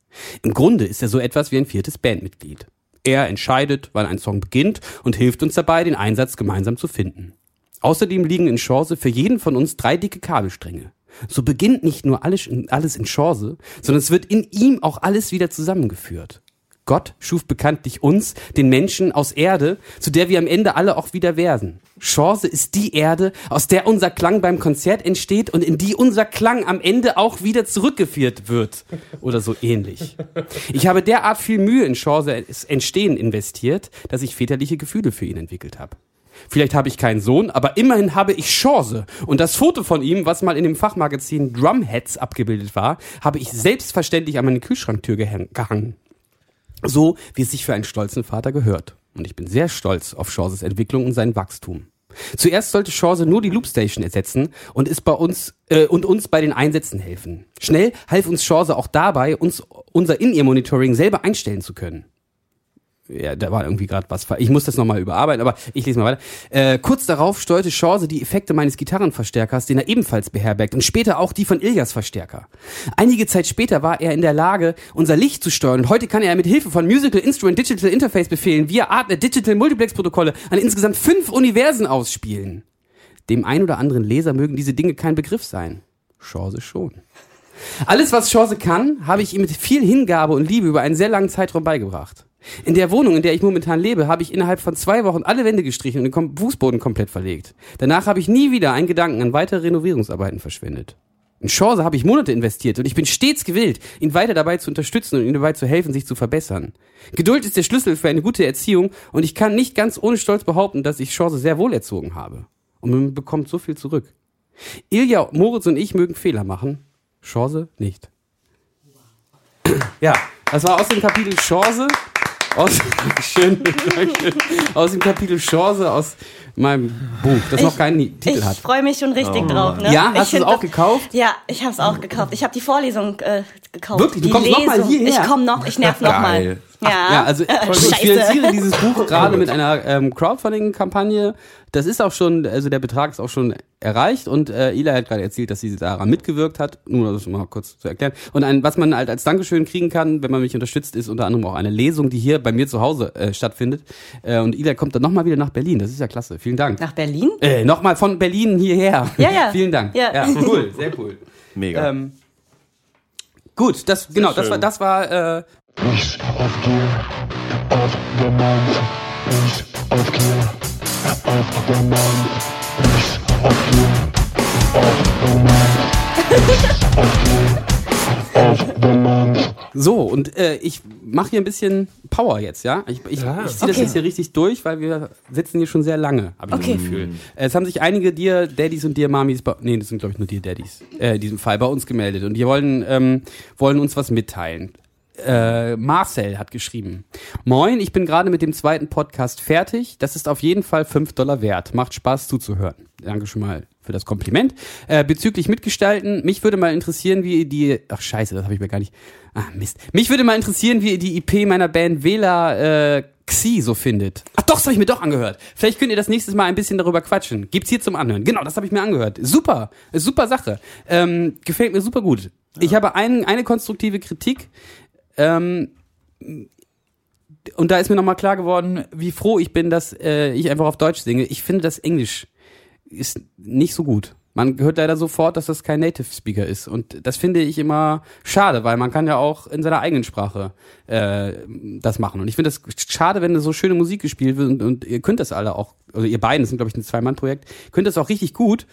Im Grunde ist er so etwas wie ein viertes Bandmitglied. Er entscheidet, wann ein Song beginnt und hilft uns dabei, den Einsatz gemeinsam zu finden. Außerdem liegen in Chance für jeden von uns drei dicke Kabelstränge. So beginnt nicht nur alles in, alles in Chance, sondern es wird in ihm auch alles wieder zusammengeführt. Gott schuf bekanntlich uns, den Menschen, aus Erde, zu der wir am Ende alle auch wieder werden. Chance ist die Erde, aus der unser Klang beim Konzert entsteht und in die unser Klang am Ende auch wieder zurückgeführt wird. Oder so ähnlich. Ich habe derart viel Mühe in Chance Entstehen investiert, dass ich väterliche Gefühle für ihn entwickelt habe. Vielleicht habe ich keinen Sohn, aber immerhin habe ich Chance. Und das Foto von ihm, was mal in dem Fachmagazin Drumheads abgebildet war, habe ich selbstverständlich an meine Kühlschranktür gehangen. So, wie es sich für einen stolzen Vater gehört. Und ich bin sehr stolz auf Chances Entwicklung und sein Wachstum. Zuerst sollte Chance nur die Loopstation ersetzen und ist bei uns äh, und uns bei den Einsätzen helfen. Schnell half uns Chance auch dabei, uns unser In-Ear-Monitoring selber einstellen zu können. Ja, da war irgendwie gerade was. Ich muss das nochmal überarbeiten, aber ich lese mal weiter. Äh, kurz darauf steuerte Chance die Effekte meines Gitarrenverstärkers, den er ebenfalls beherbergt, und später auch die von Ilias Verstärker. Einige Zeit später war er in der Lage, unser Licht zu steuern. Und heute kann er mit Hilfe von Musical Instrument Digital Interface Befehlen via Art Digital Multiplex Protokolle an insgesamt fünf Universen ausspielen. Dem ein oder anderen Leser mögen diese Dinge kein Begriff sein. Chance schon. Alles, was Chance kann, habe ich ihm mit viel Hingabe und Liebe über einen sehr langen Zeitraum beigebracht. In der Wohnung, in der ich momentan lebe, habe ich innerhalb von zwei Wochen alle Wände gestrichen und den Fußboden komplett verlegt. Danach habe ich nie wieder einen Gedanken an weitere Renovierungsarbeiten verschwendet. In Chance habe ich Monate investiert und ich bin stets gewillt, ihn weiter dabei zu unterstützen und ihm dabei zu helfen, sich zu verbessern. Geduld ist der Schlüssel für eine gute Erziehung und ich kann nicht ganz ohne Stolz behaupten, dass ich Chance sehr wohl erzogen habe. Und man bekommt so viel zurück. Ilja, Moritz und ich mögen Fehler machen. Chance nicht. Ja, das war aus dem Kapitel Chance. Aus, schön, Dankeschön. aus dem Kapitel Chance aus meinem Buch, das noch keinen Titel ich hat. freue mich schon richtig drauf. Ne? Ja, ich hast du es auch das- gekauft? Ja, ich habe es auch gekauft. Ich habe die Vorlesung äh, gekauft. Wirklich? Du die kommst noch mal Lesung. hierher? Ich komme noch, ich nerv noch mal. Geil. Ja, Ja, also äh, ich finanziere dieses Buch gerade mit einer ähm, Crowdfunding-Kampagne. Das ist auch schon, also der Betrag ist auch schon erreicht und äh, Ila hat gerade erzählt, dass sie daran mitgewirkt hat, nur das mal kurz zu erklären. Und ein, was man halt als Dankeschön kriegen kann, wenn man mich unterstützt, ist unter anderem auch eine Lesung, die hier bei mir zu Hause äh, stattfindet. Äh, und Ila kommt dann nochmal wieder nach Berlin. Das ist ja klasse. Vielen Dank. Nach Berlin? Äh, nochmal von Berlin hierher. Ja, ja. Vielen Dank. Ja. cool, sehr cool. Mega. Ähm, gut, das genau, das war das war äh, Ich aufgehe auf der Mond. Ich aufgehe auf der Mond. Ich aufgehe auf der Mond. Ich aufgehe auf der Mond. So, und äh, ich mache hier ein bisschen Power jetzt, ja? Ich, ich, Ja. ich ziehe das Okay. jetzt hier richtig durch, weil wir sitzen hier schon sehr lange, habe ich Okay. das Gefühl. Es haben sich einige Dear Daddies und Dear Mamis, bei- nee, das sind glaube ich nur Dear Daddies, äh, in diesem Fall bei uns gemeldet und die wollen, ähm, wollen uns was mitteilen. Äh, Marcel hat geschrieben. Moin, ich bin gerade mit dem zweiten Podcast fertig. Das ist auf jeden Fall 5 Dollar wert. Macht Spaß zuzuhören. Danke schon mal für das Kompliment. Äh, bezüglich Mitgestalten, mich würde mal interessieren, wie ihr die. Ach scheiße, das habe ich mir gar nicht. Ah, Mist. Mich würde mal interessieren, wie ihr die IP meiner Band Vela äh, Xi so findet. Ach doch, das habe ich mir doch angehört. Vielleicht könnt ihr das nächstes Mal ein bisschen darüber quatschen. Gibt's hier zum Anhören. Genau, das habe ich mir angehört. Super, super Sache. Ähm, gefällt mir super gut. Ich habe ein, eine konstruktive Kritik. Ähm, und da ist mir nochmal klar geworden, wie froh ich bin, dass äh, ich einfach auf Deutsch singe. Ich finde, das Englisch ist nicht so gut. Man hört leider sofort, dass das kein Native Speaker ist. Und das finde ich immer schade, weil man kann ja auch in seiner eigenen Sprache äh, das machen. Und ich finde das schade, wenn so schöne Musik gespielt wird und, und ihr könnt das alle auch, also ihr beiden, das sind glaube ich ein Zwei-Mann-Projekt, könnt das auch richtig gut.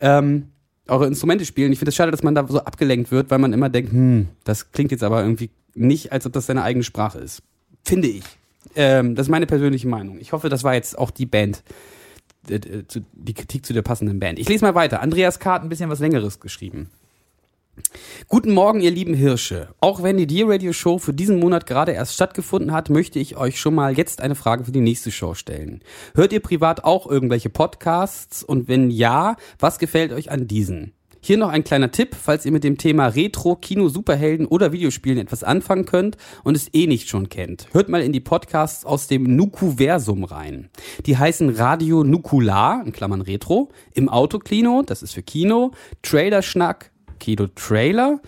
Ähm, eure Instrumente spielen. Ich finde es schade, dass man da so abgelenkt wird, weil man immer denkt, hm, das klingt jetzt aber irgendwie nicht, als ob das seine eigene Sprache ist. Finde ich. Ähm, das ist meine persönliche Meinung. Ich hoffe, das war jetzt auch die Band, äh, äh, die Kritik zu der passenden Band. Ich lese mal weiter. Andreas K. hat ein bisschen was Längeres geschrieben. Guten Morgen, ihr lieben Hirsche. Auch wenn die Dear Radio Show für diesen Monat gerade erst stattgefunden hat, möchte ich euch schon mal jetzt eine Frage für die nächste Show stellen. Hört ihr privat auch irgendwelche Podcasts? Und wenn ja, was gefällt euch an diesen? Hier noch ein kleiner Tipp, falls ihr mit dem Thema Retro, Kino, Superhelden oder Videospielen etwas anfangen könnt und es eh nicht schon kennt. Hört mal in die Podcasts aus dem Nukuversum rein. Die heißen Radio Nukular, in Klammern Retro, im Autokino, das ist für Kino, Trailer-Schnack, Kino Trailer,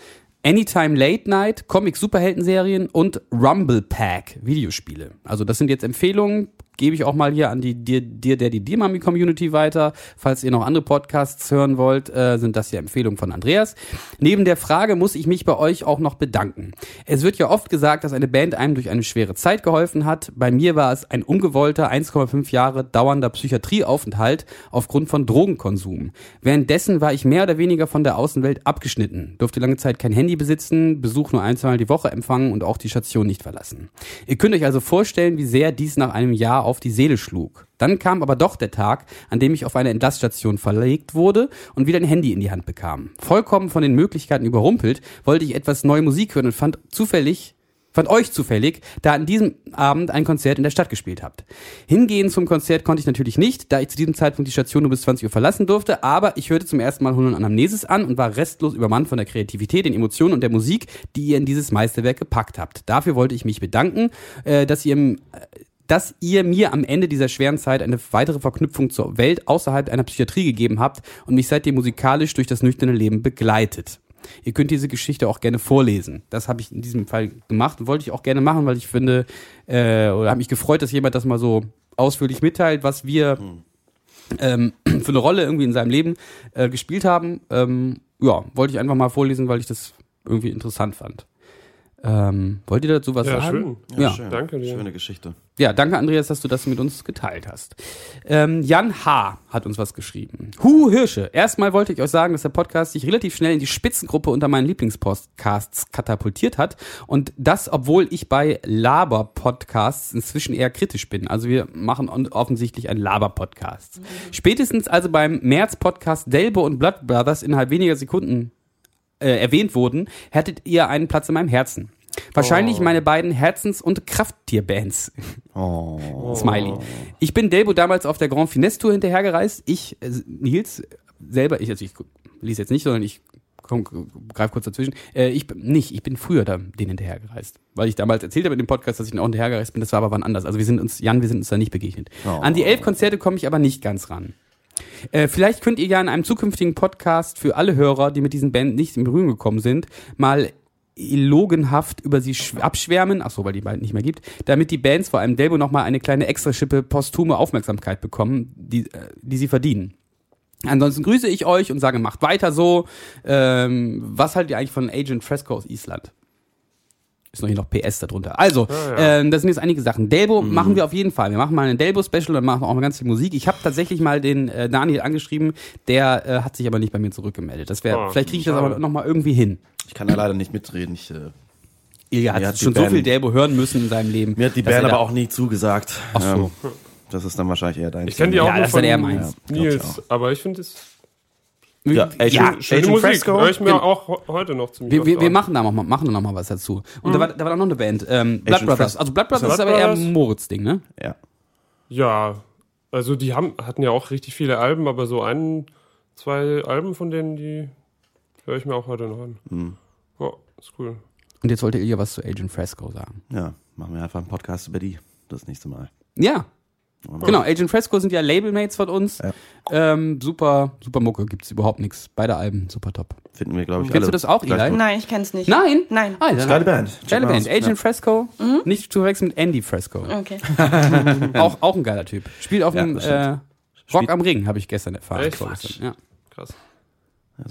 Anytime Late Night, Comic Superhelden-Serien und Rumble Pack Videospiele. Also das sind jetzt Empfehlungen, gebe ich auch mal hier an die dir dir der die dir Mami Community weiter. Falls ihr noch andere Podcasts hören wollt, äh, sind das ja Empfehlungen von Andreas. Neben der Frage muss ich mich bei euch auch noch bedanken. Es wird ja oft gesagt, dass eine Band einem durch eine schwere Zeit geholfen hat. Bei mir war es ein ungewollter 1,5 Jahre dauernder Psychiatrieaufenthalt aufgrund von Drogenkonsum. Währenddessen war ich mehr oder weniger von der Außenwelt abgeschnitten, durfte lange Zeit kein Handy besitzen, Besuch nur ein, zweimal die Woche empfangen und auch die Station nicht verlassen. Ihr könnt euch also vorstellen, wie sehr dies nach einem Jahr auf die Seele schlug. Dann kam aber doch der Tag, an dem ich auf eine Entlassstation verlegt wurde und wieder ein Handy in die Hand bekam. Vollkommen von den Möglichkeiten überrumpelt, wollte ich etwas neue Musik hören und fand zufällig fand euch zufällig, da an diesem Abend ein Konzert in der Stadt gespielt habt. Hingehen zum Konzert konnte ich natürlich nicht, da ich zu diesem Zeitpunkt die Station nur bis 20 Uhr verlassen durfte, aber ich hörte zum ersten Mal Hund und Anamnesis an und war restlos übermannt von der Kreativität, den Emotionen und der Musik, die ihr in dieses Meisterwerk gepackt habt. Dafür wollte ich mich bedanken, äh, dass ihr im dass ihr mir am Ende dieser schweren Zeit eine weitere Verknüpfung zur Welt außerhalb einer Psychiatrie gegeben habt und mich seitdem musikalisch durch das nüchterne Leben begleitet. Ihr könnt diese Geschichte auch gerne vorlesen. Das habe ich in diesem Fall gemacht und wollte ich auch gerne machen, weil ich finde, äh, oder habe mich gefreut, dass jemand das mal so ausführlich mitteilt, was wir ähm, für eine Rolle irgendwie in seinem Leben äh, gespielt haben. Ähm, ja, wollte ich einfach mal vorlesen, weil ich das irgendwie interessant fand. Ähm, wollt ihr dazu was Ja, sagen? schön. Ja. schön. Danke dir. Schöne Geschichte. Ja, danke Andreas, dass du das mit uns geteilt hast. Ähm, Jan H. hat uns was geschrieben. Hu Hirsche. Erstmal wollte ich euch sagen, dass der Podcast sich relativ schnell in die Spitzengruppe unter meinen Lieblingspodcasts katapultiert hat. Und das, obwohl ich bei Laber-Podcasts inzwischen eher kritisch bin. Also wir machen offensichtlich einen Laber-Podcast. Spätestens also beim März-Podcast Delbo und Blood Brothers innerhalb weniger Sekunden äh, erwähnt wurden, hättet ihr einen Platz in meinem Herzen. Wahrscheinlich meine beiden Herzens- und Krafttierbands. Oh. Smiley. Ich bin Delbo damals auf der Grand Finesse Tour hinterhergereist. Ich, äh, Nils, selber, ich, also ich lese jetzt nicht, sondern ich greif kurz dazwischen. Äh, ich bin nicht, ich bin früher da den hinterhergereist. Weil ich damals erzählt habe in dem Podcast, dass ich auch hinterhergereist bin, das war aber wann anders. Also wir sind uns, Jan, wir sind uns da nicht begegnet. An die elf Konzerte komme ich aber nicht ganz ran. Äh, vielleicht könnt ihr ja in einem zukünftigen Podcast für alle Hörer, die mit diesen Band nicht in Berührung gekommen sind, mal logenhaft über sie schw- abschwärmen, ach so, weil die beiden nicht mehr gibt, damit die Bands, vor allem Delbo, nochmal eine kleine Extraschippe posthume Aufmerksamkeit bekommen, die, äh, die sie verdienen. Ansonsten grüße ich euch und sage, macht weiter so. Ähm, was haltet ihr eigentlich von Agent Fresco aus Island? Ist noch hier noch PS darunter. Also, ähm, das sind jetzt einige Sachen. Delbo machen wir auf jeden Fall. Wir machen mal ein Delbo-Special und machen auch mal ganz viel Musik. Ich habe tatsächlich mal den äh, Daniel angeschrieben, der äh, hat sich aber nicht bei mir zurückgemeldet. Das wäre, Oh, vielleicht kriege ich das aber noch mal irgendwie hin. Ich kann da leider nicht mitreden. Ich, äh, Ilja hat hat schon so Band- viel Delbo hören müssen in seinem Leben. mir hat die Band er aber auch nie zugesagt. Ach so. Ähm, das ist dann wahrscheinlich eher dein Ich kenne die auch Ja, nur das ist dann von eher meins. Ja, Nils, aber ich finde es Ja, Agent, Ja, Agent Musik. Fresco. Höre ich mir Genau. auch heute noch ziemlich Wir, wir, wir machen da noch mal, machen da noch mal was dazu. Und da, war, da war auch noch eine Band. Ähm, Blood Agent Brothers. Fres- Also Blood Brothers Blood ist aber eher ein Moritz-Ding, ne? Ja. Ja, also die haben, hatten ja auch richtig viele Alben, aber so ein, zwei Alben von denen, die höre ich mir auch heute noch an. Hm. Ja, ist cool. Und jetzt wollte Ilja was zu Agent Fresco sagen. ja, machen wir einfach einen Podcast über die das nächste Mal. Ja. Genau, Agent Fresco sind ja Labelmates von uns. Ja. Ähm, super, super Mucke, gibt's überhaupt nichts. Beide Alben, super top. Finden wir, glaube ich, Kennst alle du das auch, Eli? gut. Nein, ich kenn's nicht. Nein? Nein. Ah, dann Geile Band. Geile Band. Agent Ja. Fresco, nicht zu verwechseln mit Andy Fresco. Okay. Auch, auch ein geiler Typ. Spielt auf Ja, dem äh, stimmt. Rock Spielt- am Ring, habe ich gestern erfahren. Echt? Vorgestern, Ja. Krass.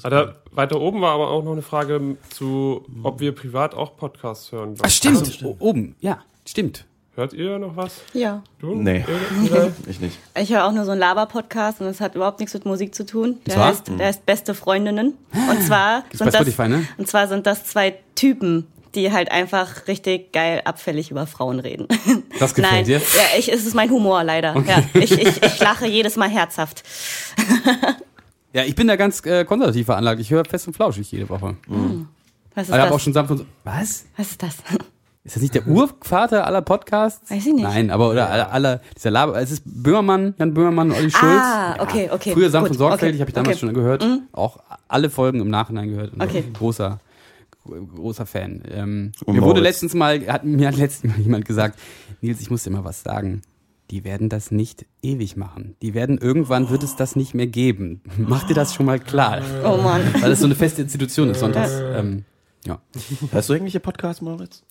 Da, weiter oben war aber auch noch eine Frage zu, ob wir privat auch Podcasts hören. Ach, stimmt. O- Oben, ja, stimmt. Hört ihr noch was? Ja. Du? Nee. Ich nicht. Ich höre auch nur so einen Laber-Podcast und das hat überhaupt nichts mit Musik zu tun. Der zwar? heißt, der heißt Beste Freundinnen. Und zwar, Gibt's sind das, Spotify, ne? und zwar sind das zwei Typen, die halt einfach richtig geil abfällig über Frauen reden. Das gefällt Nein, dir? Ja, ich, es ist mein Humor leider. Ja, ich, ich, ich lache jedes Mal herzhaft. Ja, ich bin da ganz äh, konservativ veranlagt. Ich höre fest und flauschig jede Woche. Was ist Aber ich habe auch das? schon sanft und so. Was? Was ist das? Ist das nicht der Urvater aller Podcasts? Weiß ich nicht. Nein, aber oder aller, aller dieser Laber. Es ist Böhmermann, Jan Böhmermann, Olli Schulz. Ah, okay, okay. Früher sanft und sorgfältig okay, habe ich damals okay. Mhm. schon gehört. Auch alle Folgen im Nachhinein gehört. Und Okay. Großer, großer Fan. Ähm, mir wurde letztens mal, hat mir hat letztens mal jemand gesagt, Nils, ich muss dir mal was sagen. Die werden das nicht ewig machen. Die werden irgendwann wird es das nicht mehr geben. Mach dir das schon mal klar. Oh Mann. Weil das so eine feste Institution ist sonntags. Ähm, ja. Hörst du irgendwelche Podcasts, Moritz?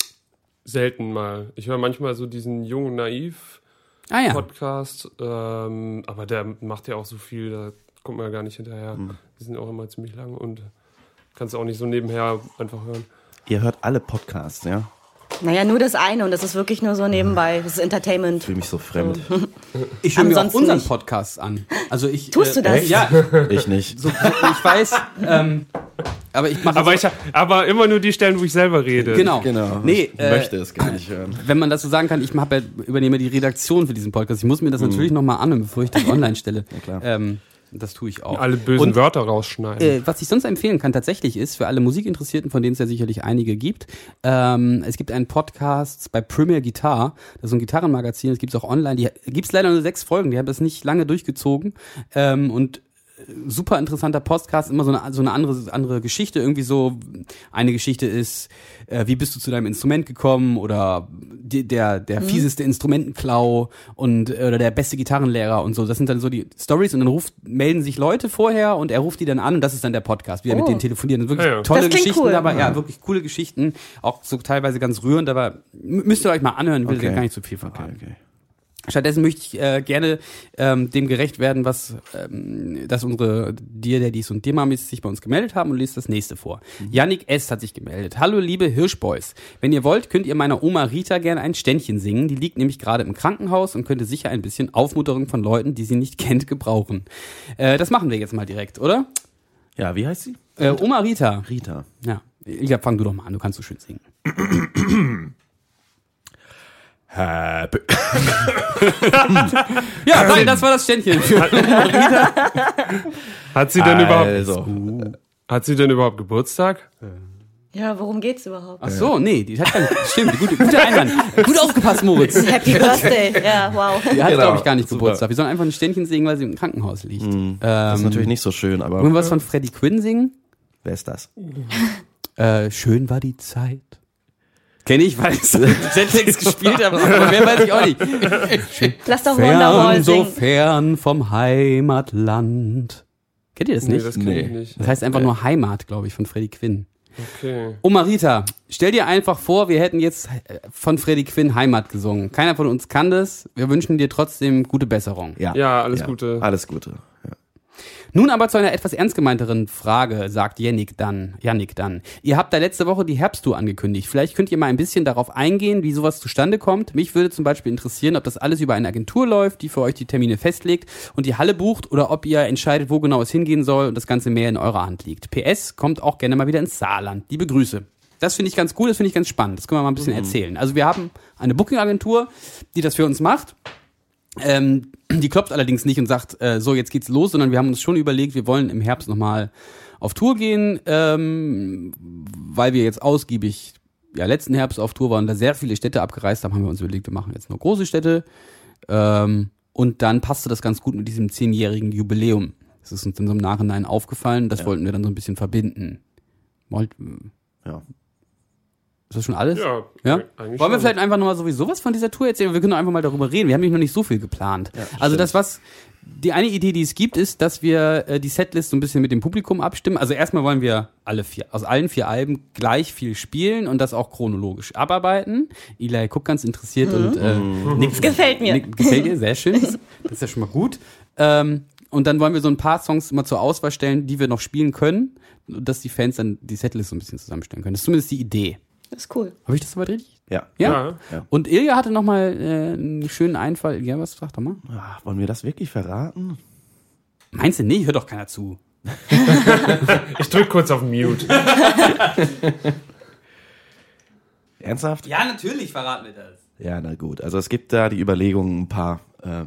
Selten mal. Ich höre manchmal so diesen Jung und Naiv Ah ja. Podcast, ähm, aber der macht ja auch so viel, da kommt man ja gar nicht hinterher. Hm. Die sind auch immer ziemlich lang und kannst auch nicht so nebenher einfach hören. Ihr hört alle Podcasts, ja? Naja, nur das eine und das ist wirklich nur so nebenbei. Das ist Entertainment. Ich fühle mich so fremd. Ich höre mir auch Ansonsten unseren nicht. Podcast an. Also ich. Tust du das? Ja, Ich nicht. so, so, ich weiß, ähm, Aber ich mache Aber, so, ich, aber immer nur die Stellen, wo ich selber rede. genau. Genau. Nee, ich äh, möchte es gar nicht hören. wenn man das so sagen kann, ich hab ja, übernehme die Redaktion für diesen Podcast. Ich muss mir das natürlich nochmal anhören, bevor ich das online stelle. klar. Ähm, das tue ich auch. Alle bösen Und, Wörter rausschneiden. Äh, was ich sonst empfehlen kann tatsächlich ist, für alle Musikinteressierten, von denen es ja sicherlich einige gibt, ähm, es gibt einen Podcast bei Premier Guitar, das ist ein Gitarrenmagazin, das gibt's auch online, die gibt's leider nur sechs Folgen, die haben das nicht lange durchgezogen. Ähm, und super interessanter Podcast, immer so eine, so eine andere, andere Geschichte. Irgendwie so, eine Geschichte ist, äh, wie bist du zu deinem Instrument gekommen oder die, der, der fieseste Instrumentenklau und äh, oder der beste Gitarrenlehrer und so. Das sind dann so die Stories und dann ruft, melden sich Leute vorher und er ruft die dann an und das ist dann der Podcast, wie er mit Oh. denen telefoniert. Und wirklich Ja, ja. tolle Das Geschichten cool. dabei, ja, wirklich coole Geschichten, auch so teilweise ganz rührend, aber müsst ihr euch mal anhören, will Okay. gar nicht zu viel Okay, verraten. okay. Stattdessen möchte ich äh, gerne ähm, dem gerecht werden, was ähm, dass unsere Dir, der dies und Dimamis sich bei uns gemeldet haben und lese das nächste vor. Yannick S. hat sich gemeldet. Hallo liebe Hirschboys. Wenn ihr wollt, könnt ihr meiner Oma Rita gerne ein Ständchen singen. Die liegt nämlich gerade im Krankenhaus und könnte sicher ein bisschen Aufmunterung von Leuten, die sie nicht kennt, gebrauchen. Äh, das machen wir jetzt mal direkt, oder? Ja, wie heißt sie? Äh, Oma Rita. Rita. Ja. Ilja, fang du doch mal an, du kannst so schön singen. Happy. Ja, nein, das war das Ständchen. Hat sie denn überhaupt, Also, hat sie denn überhaupt Geburtstag? Ja, worum geht's überhaupt? Ach so, nee, die hat nicht. Stimmt, gute, guter Einwand. Gut aufgepasst, Moritz. Happy Birthday. Ja, wow. Die hat, Genau, glaube ich, gar nicht super. Geburtstag. Wir sollen einfach ein Ständchen singen, weil sie im Krankenhaus liegt. Ähm, das ist natürlich nicht so schön, aber Wollen wir was von Freddie Quinn singen? wer ist das? Äh, schön war die Zeit. Kenne ich, weil ich Jettext gespielt habe, aber mehr weiß ich auch nicht. Lass doch Wonderwall so singen. fern vom Heimatland. Kennt ihr das Nee, nicht? das kenne ich Nee. nicht. Das heißt einfach nur Heimat, glaube ich, von Freddie Quinn. Okay. Oma Rita, stell dir einfach vor, wir hätten jetzt äh, von Freddie Quinn Heimat gesungen. Keiner von uns kann das. Wir wünschen dir trotzdem gute Besserung. Ja, Ja, alles Gute. Alles Gute. Nun aber zu einer etwas ernst gemeinteren Frage, sagt Yannick dann. Yannick dann. Ihr habt da letzte Woche die Herbsttour angekündigt. Vielleicht könnt ihr mal ein bisschen darauf eingehen, wie sowas zustande kommt. Mich würde zum Beispiel interessieren, ob das alles über eine Agentur läuft, die für euch die Termine festlegt und die Halle bucht oder ob ihr entscheidet, wo genau es hingehen soll und das Ganze mehr in eurer Hand liegt. PS kommt auch gerne mal wieder ins Saarland. Liebe Grüße. Das finde ich ganz cool, das finde ich ganz spannend. Das können wir mal ein bisschen erzählen. Also wir haben eine Booking-Agentur, die das für uns macht. Ähm, die klopft allerdings nicht und sagt, äh, so, jetzt geht's los, sondern wir haben uns schon überlegt, wir wollen im Herbst nochmal auf Tour gehen, ähm, weil wir jetzt ausgiebig, ja, letzten Herbst auf Tour waren, da sehr viele Städte abgereist haben, haben wir uns überlegt, wir machen jetzt nur große Städte. Ähm, und dann passte das ganz gut mit diesem zehnjährigen Jubiläum. Das ist uns dann so im Nachhinein aufgefallen, das wollten wir dann so ein bisschen verbinden. Wollt, Ja. Ist das schon alles? Ja, Ja? eigentlich Wollen wir vielleicht einfach nochmal sowieso was von dieser Tour erzählen? Wir können doch einfach mal darüber reden. Wir haben nämlich noch nicht so viel geplant. also das, was die eine Idee, die es gibt, ist, dass wir äh, die Setlist so ein bisschen mit dem Publikum abstimmen. Also erstmal wollen wir alle vier, aus allen vier Alben gleich viel spielen und das auch chronologisch abarbeiten. Eli guckt ganz interessiert und äh, nickt, Gefällt mir. Nickt, gefällt dir, sehr schön. Das, das ist ja schon mal gut. Ähm, und dann wollen wir so ein paar Songs immer zur Auswahl stellen, die wir noch spielen können, dass die Fans dann die Setlist so ein bisschen zusammenstellen können. Das ist zumindest die Idee. Das ist cool. Habe ich das soweit richtig? Ja. Ja. Ja. Und Ilja hatte noch mal äh, einen schönen Einfall. Ja, was sag doch mal? Ah, wollen wir das wirklich verraten? Meinst du nicht? Hört doch keiner zu. Ich drück kurz auf Mute. Ernsthaft? Ja, natürlich verraten wir das. Ja, na gut. Also es gibt da die Überlegung, ein paar äh,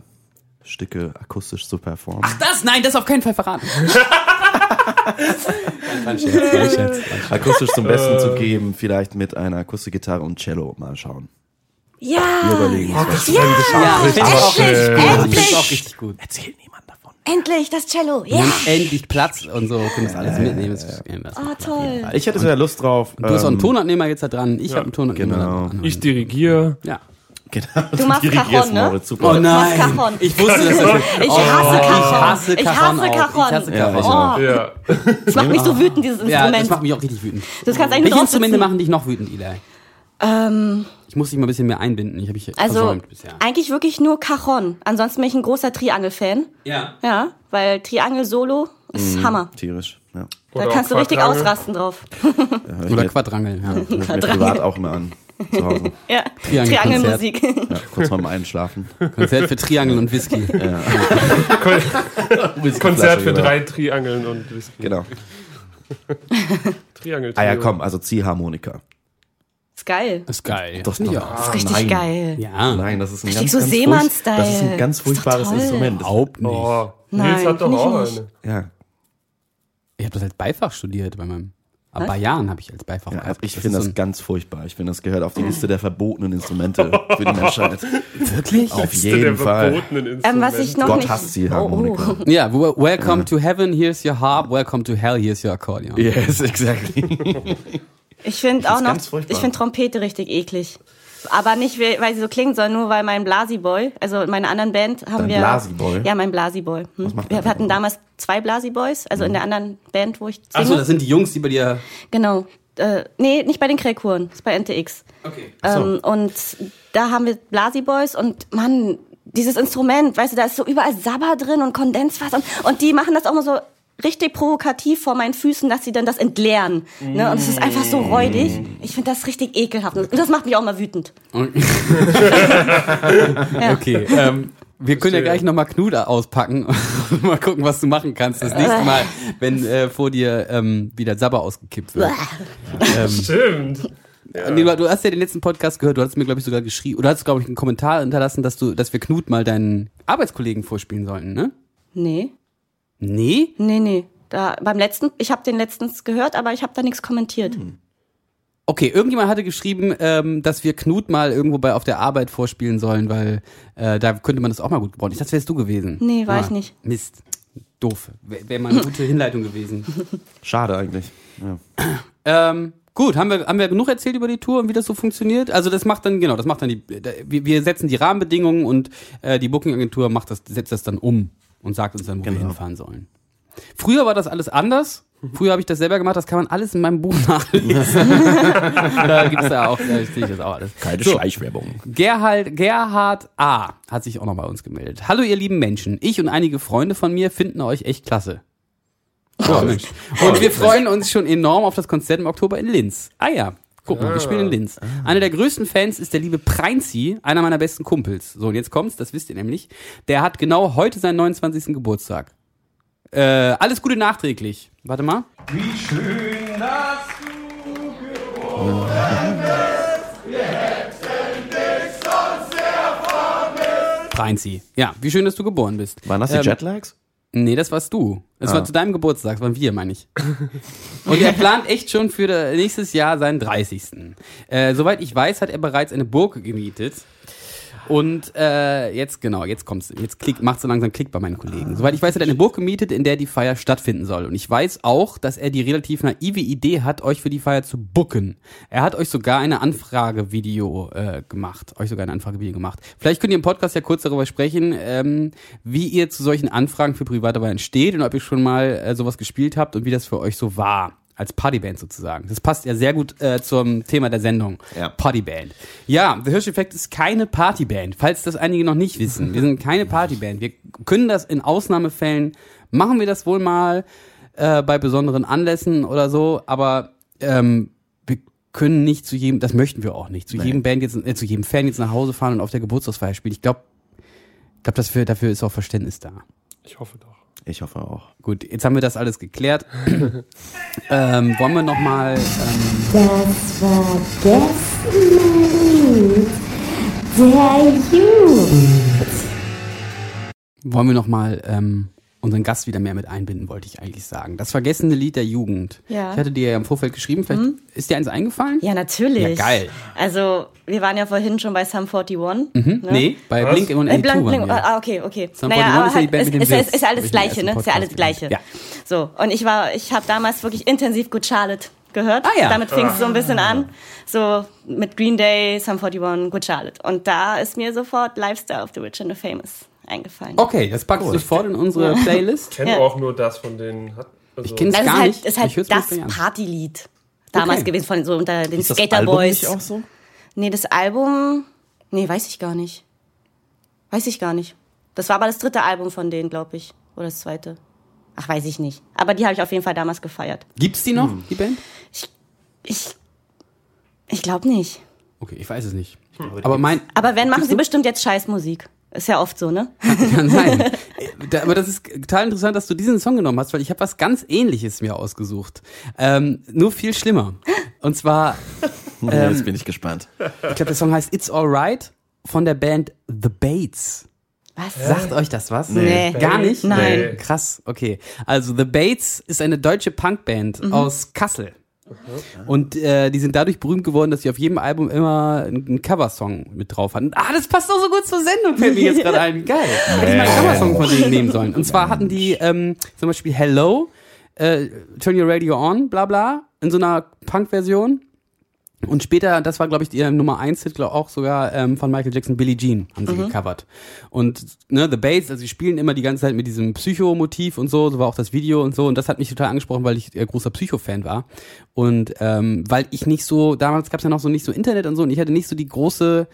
Stücke akustisch zu performen. Ach das? Nein, das auf keinen Fall verraten. War ein Scherz, war ein Scherz. akustisch zum Besten zu geben, vielleicht mit einer Akustikgitarre und Cello. Mal schauen. Wir Ja, überlegen uns was. Ja, ich finde auch, endlich, ich endlich, find's auch richtig gut. Erzählt niemand davon. endlich das Cello. Wir Ja. endlich Platz und so, können das alles mitnehmen. Das ist- Oh, toll. Ich hätte sehr Lust drauf. Du hast auch einen ähm, Tonabnehmer jetzt da dran. Ich habe einen Tonabnehmer genau. dran. Ich dirigiere. ja. Genau. Du machst Cajon, ne? Moritz, Super. Oh nein. Cajon. Ich wusste, das Ich hasse Ich Cajon. hasse Ich Cajon hasse auch. Cajon. Ich hasse Ja, Cajon. ich auch. Oh, Ja. das macht mich so wütend, dieses Ja, das Instrument. macht mich auch richtig wütend. das kannst eigentlich Welche Instrumente machen dich noch wütend, Eli? Ähm, Ich muss dich mal ein bisschen mehr einbinden. Ich habe mich also, versäumt bisher. eigentlich wirklich nur Cajon. Ansonsten bin ich ein großer Triangel-Fan. Ja. Ja, weil Triangel-Solo ist Hammer. Tierisch. Ja. Da Oder kannst du richtig ausrasten drauf. Ja, ich Oder mir, Quadrangeln, ja. ich mir privat auch immer an. Zu Hause. Ja. Triangelmusik. Ja, kurz vorm Einschlafen. Konzert für Triangel und Whisky. Konzert für drei Triangeln und Whisky. Genau. Triangel. Ah ja, komm, also Ziehharmonika. Ist geil. ist geil. Das ich doch- auch. Das ist richtig nein. geil. Ja. Nein, das ist ein Richtig ganz, so ganz Seemann-Style. furcht- Das ist ein ganz Ist furchtbares. Instrument. Überhaupt nicht. Oh, Nein, Nils hat doch auch eine. Ja, Ich habe das als Beifach studiert bei meinem. Aber Jahren habe ich als Beifach ja gehabt. ich Das finde das ein- ganz furchtbar. Ich finde, das gehört auf die Liste der verbotenen Instrumente für die Menschheit. Wirklich? Auf Liste der jeden Fall. Ähm, was ich noch Gott nicht. hasst Ziehharmonika. Ja, w- welcome to heaven, here's your harp, welcome to hell, here's your accordion. Yes, exactly. Ich finde auch noch, ich finde Trompete richtig eklig. Aber nicht, weil sie so klingt, sondern nur weil mein Blasi-Boy, also in meiner anderen Band haben Dein wir. Blasi-Boy? Ja, mein Blasi-Boy. Hm. Wir hatten Boy? damals zwei Blasi-Boys, also in der anderen Band, wo ich singe. Achso, das sind die Jungs, die bei dir. Genau. Äh, nee, nicht bei den Kräkuren, das ist bei NTX. Okay. Ähm, und da haben wir Blasi-Boys und Mann, dieses Instrument, weißt du, da ist so überall Sabber drin und Kondenswasser und, und die machen das auch mal so richtig provokativ vor meinen Füßen, dass sie dann das entleeren. Ne? Und es ist einfach so räudig. Ich finde das richtig ekelhaft. Und das macht mich auch mal wütend. Okay, ähm, wir können ja gleich nochmal Knuder auspacken und mal gucken, was du machen kannst das nächste Mal, wenn äh, vor dir ähm, wieder Sabber ausgekippt wird. ähm, Stimmt. nee, du, du hast ja den letzten Podcast gehört, du hast mir, glaube ich, sogar geschrieben, oder hast, glaube ich, einen Kommentar hinterlassen, dass du, dass wir Knut mal deinen Arbeitskollegen vorspielen sollten, ne? Nee, Nee? nee, nee. Da, beim letzten, ich habe den letztens gehört, aber ich habe da nichts kommentiert. Okay, irgendjemand hatte geschrieben, ähm, dass wir Knut mal irgendwo bei auf der Arbeit vorspielen sollen, weil äh, da könnte man das auch mal gut gebrauchen. Ich dachte, wärst du gewesen. Nee, war ich nicht. Mist. Doof. Wäre wär mal eine gute Hinleitung gewesen. Schade eigentlich. Ja. Ähm, gut, haben wir, haben wir genug erzählt über die Tour und wie das so funktioniert? Also das macht dann, genau, das macht dann die, wir setzen die Rahmenbedingungen und äh, die Booking-Agentur macht das, setzt das dann um und sagt uns dann, wo wir Genau. hinfahren sollen. Früher war das alles anders. Früher habe ich das selber gemacht, das kann man alles in meinem Buch nachlesen. da gibt's da auch, da stehe ich das auch alles. Keine So. Schleichwerbung. Gerhard, Gerhard A. hat sich auch noch bei uns gemeldet. Hallo ihr lieben Menschen, ich und einige Freunde von mir finden euch echt klasse. Oh. Und wir freuen uns schon enorm auf das Konzert im Oktober in Linz. Ah ja, guck mal, wir spielen in Linz. Einer der größten Fans ist der liebe Preinzi, einer meiner besten Kumpels. So, und jetzt kommt's, das wisst ihr nämlich. Der hat genau heute seinen 29. Geburtstag. Äh, alles Gute nachträglich. Warte mal. Preinzi. Ja, wie schön, dass du geboren bist. Waren das die Ähm, Jetlags? Nee, das warst du. Das war zu deinem Geburtstag, das waren wir, meine ich. Und er plant echt schon für nächstes Jahr seinen 30. Äh, soweit ich weiß, hat er bereits eine Burg gemietet. Und äh, jetzt, genau, jetzt kommt's. Jetzt klick, macht so langsam Klick bei meinen Kollegen. Soweit ich weiß, hat er eine Burg gemietet, in der die Feier stattfinden soll. Und ich weiß auch, dass er die relativ naive Idee hat, euch für die Feier zu booken. Er hat euch sogar eine Anfragevideo äh, gemacht. Euch sogar ein Anfragevideo gemacht. Vielleicht könnt ihr im Podcast ja kurz darüber sprechen, ähm, wie ihr zu solchen Anfragen für private Feiern steht und ob ihr schon mal äh, sowas gespielt habt und wie das für euch so war. Als Partyband sozusagen. Das passt ja sehr gut äh, zum Thema der Sendung. Ja. Partyband. Ja, The Hirsch-Effekt ist keine Partyband, falls das einige noch nicht wissen. Wir sind keine Partyband. Wir können das in Ausnahmefällen, machen wir das wohl mal äh, bei besonderen Anlässen oder so, aber ähm, wir können nicht zu jedem, das möchten wir auch nicht, zu jedem Band jetzt, äh, zu jedem Fan jetzt nach Hause fahren und auf der Geburtstagsfeier spielen. Ich glaube, ich glaube, dafür, dafür ist auch Verständnis da. Ich hoffe doch. Ich hoffe auch. Gut, jetzt haben wir das alles geklärt. ähm, wollen wir noch mal ähm, Das war Gästenlied der Jugend. wollen wir noch mal ähm, unseren Gast wieder mehr mit einbinden, wollte ich eigentlich sagen. Das vergessene Lied der Jugend. Ja. Ich hatte dir ja im Vorfeld geschrieben, vielleicht ist dir eins eingefallen? Ja, natürlich. Ja, geil. Also, wir waren ja vorhin schon bei Sum 41. Mhm. Ne? Nee, bei Was? Blink und Äh, 82 Blink, Blink, ah, okay, okay. Sum naja, 41 aber ist ja die halt, Band ist, mit dem ist, Witz, ist, ist alles Gleiche, ersten ne? Ist ja alles Gleiche. gehört. So, und ich war, ich habe damals wirklich intensiv Good Charlotte gehört. Ah, ja. Damit fing es so ein bisschen an. So mit Green Day, Sum 41, Good Charlotte. Und da ist mir sofort Lifestyle of the Rich and the Famous eingefallen. Okay, das packst du sofort in unsere Playlist. Ich kenne Ja. auch nur das von. Hat, also, Ich kenn's Das ist gar halt, nicht. ist halt Ich hör's mir das. Partylied. Damals Okay. gewesen von so unter den Ist das Skater Album Boys. nicht auch so? Nee, das Album, nee, weiß ich gar nicht. Weiß ich gar nicht. Das war aber das dritte Album von denen, glaube ich. Oder das zweite. Ach, weiß ich nicht. Aber die habe ich auf jeden Fall damals gefeiert. Gibt's die noch, Hm. die Band? Ich, ich glaube nicht. Okay, ich weiß es nicht. Aber mein, Aber wenn, machen sie bestimmt jetzt Scheißmusik. Ist ja oft so, ne? Kann sein. Da- Aber das ist total interessant, dass du diesen Song genommen hast, weil ich habe was ganz ähnliches mir ausgesucht. Ähm, nur viel schlimmer. Und zwar, Ähm, Jetzt bin ich gespannt. ich glaube, der Song heißt It's Alright von der Band The Bates. Was? Sagt euch das was? Nee. Gar nicht? Nein. Nee. Krass, okay. Also The Bates ist eine deutsche Punkband aus Kassel. Und äh, die sind dadurch berühmt geworden, dass sie auf jedem Album immer einen Coversong mit drauf hatten. Ah, das passt doch so gut zur Sendung, fällt mir jetzt gerade ein. Geil. Hätte ich mal einen Coversong von denen nehmen sollen. Und zwar hatten die ähm, zum Beispiel Hello, äh, Turn Your Radio On, bla bla, in so einer Punk-Version. Und später, das war, glaube ich, ihr Nummer 1 Hit, glaube auch sogar ähm, von Michael Jackson, Billie Jean, haben sie gecovert. Und ne, The Bates, also sie spielen immer die ganze Zeit mit diesem Psycho-Motiv und so, so war auch das Video und so. Und das hat mich total angesprochen, weil ich äh, großer Psycho-Fan war. Und ähm, weil ich nicht so, damals gab es ja noch so nicht so Internet und so, und ich hatte nicht so die große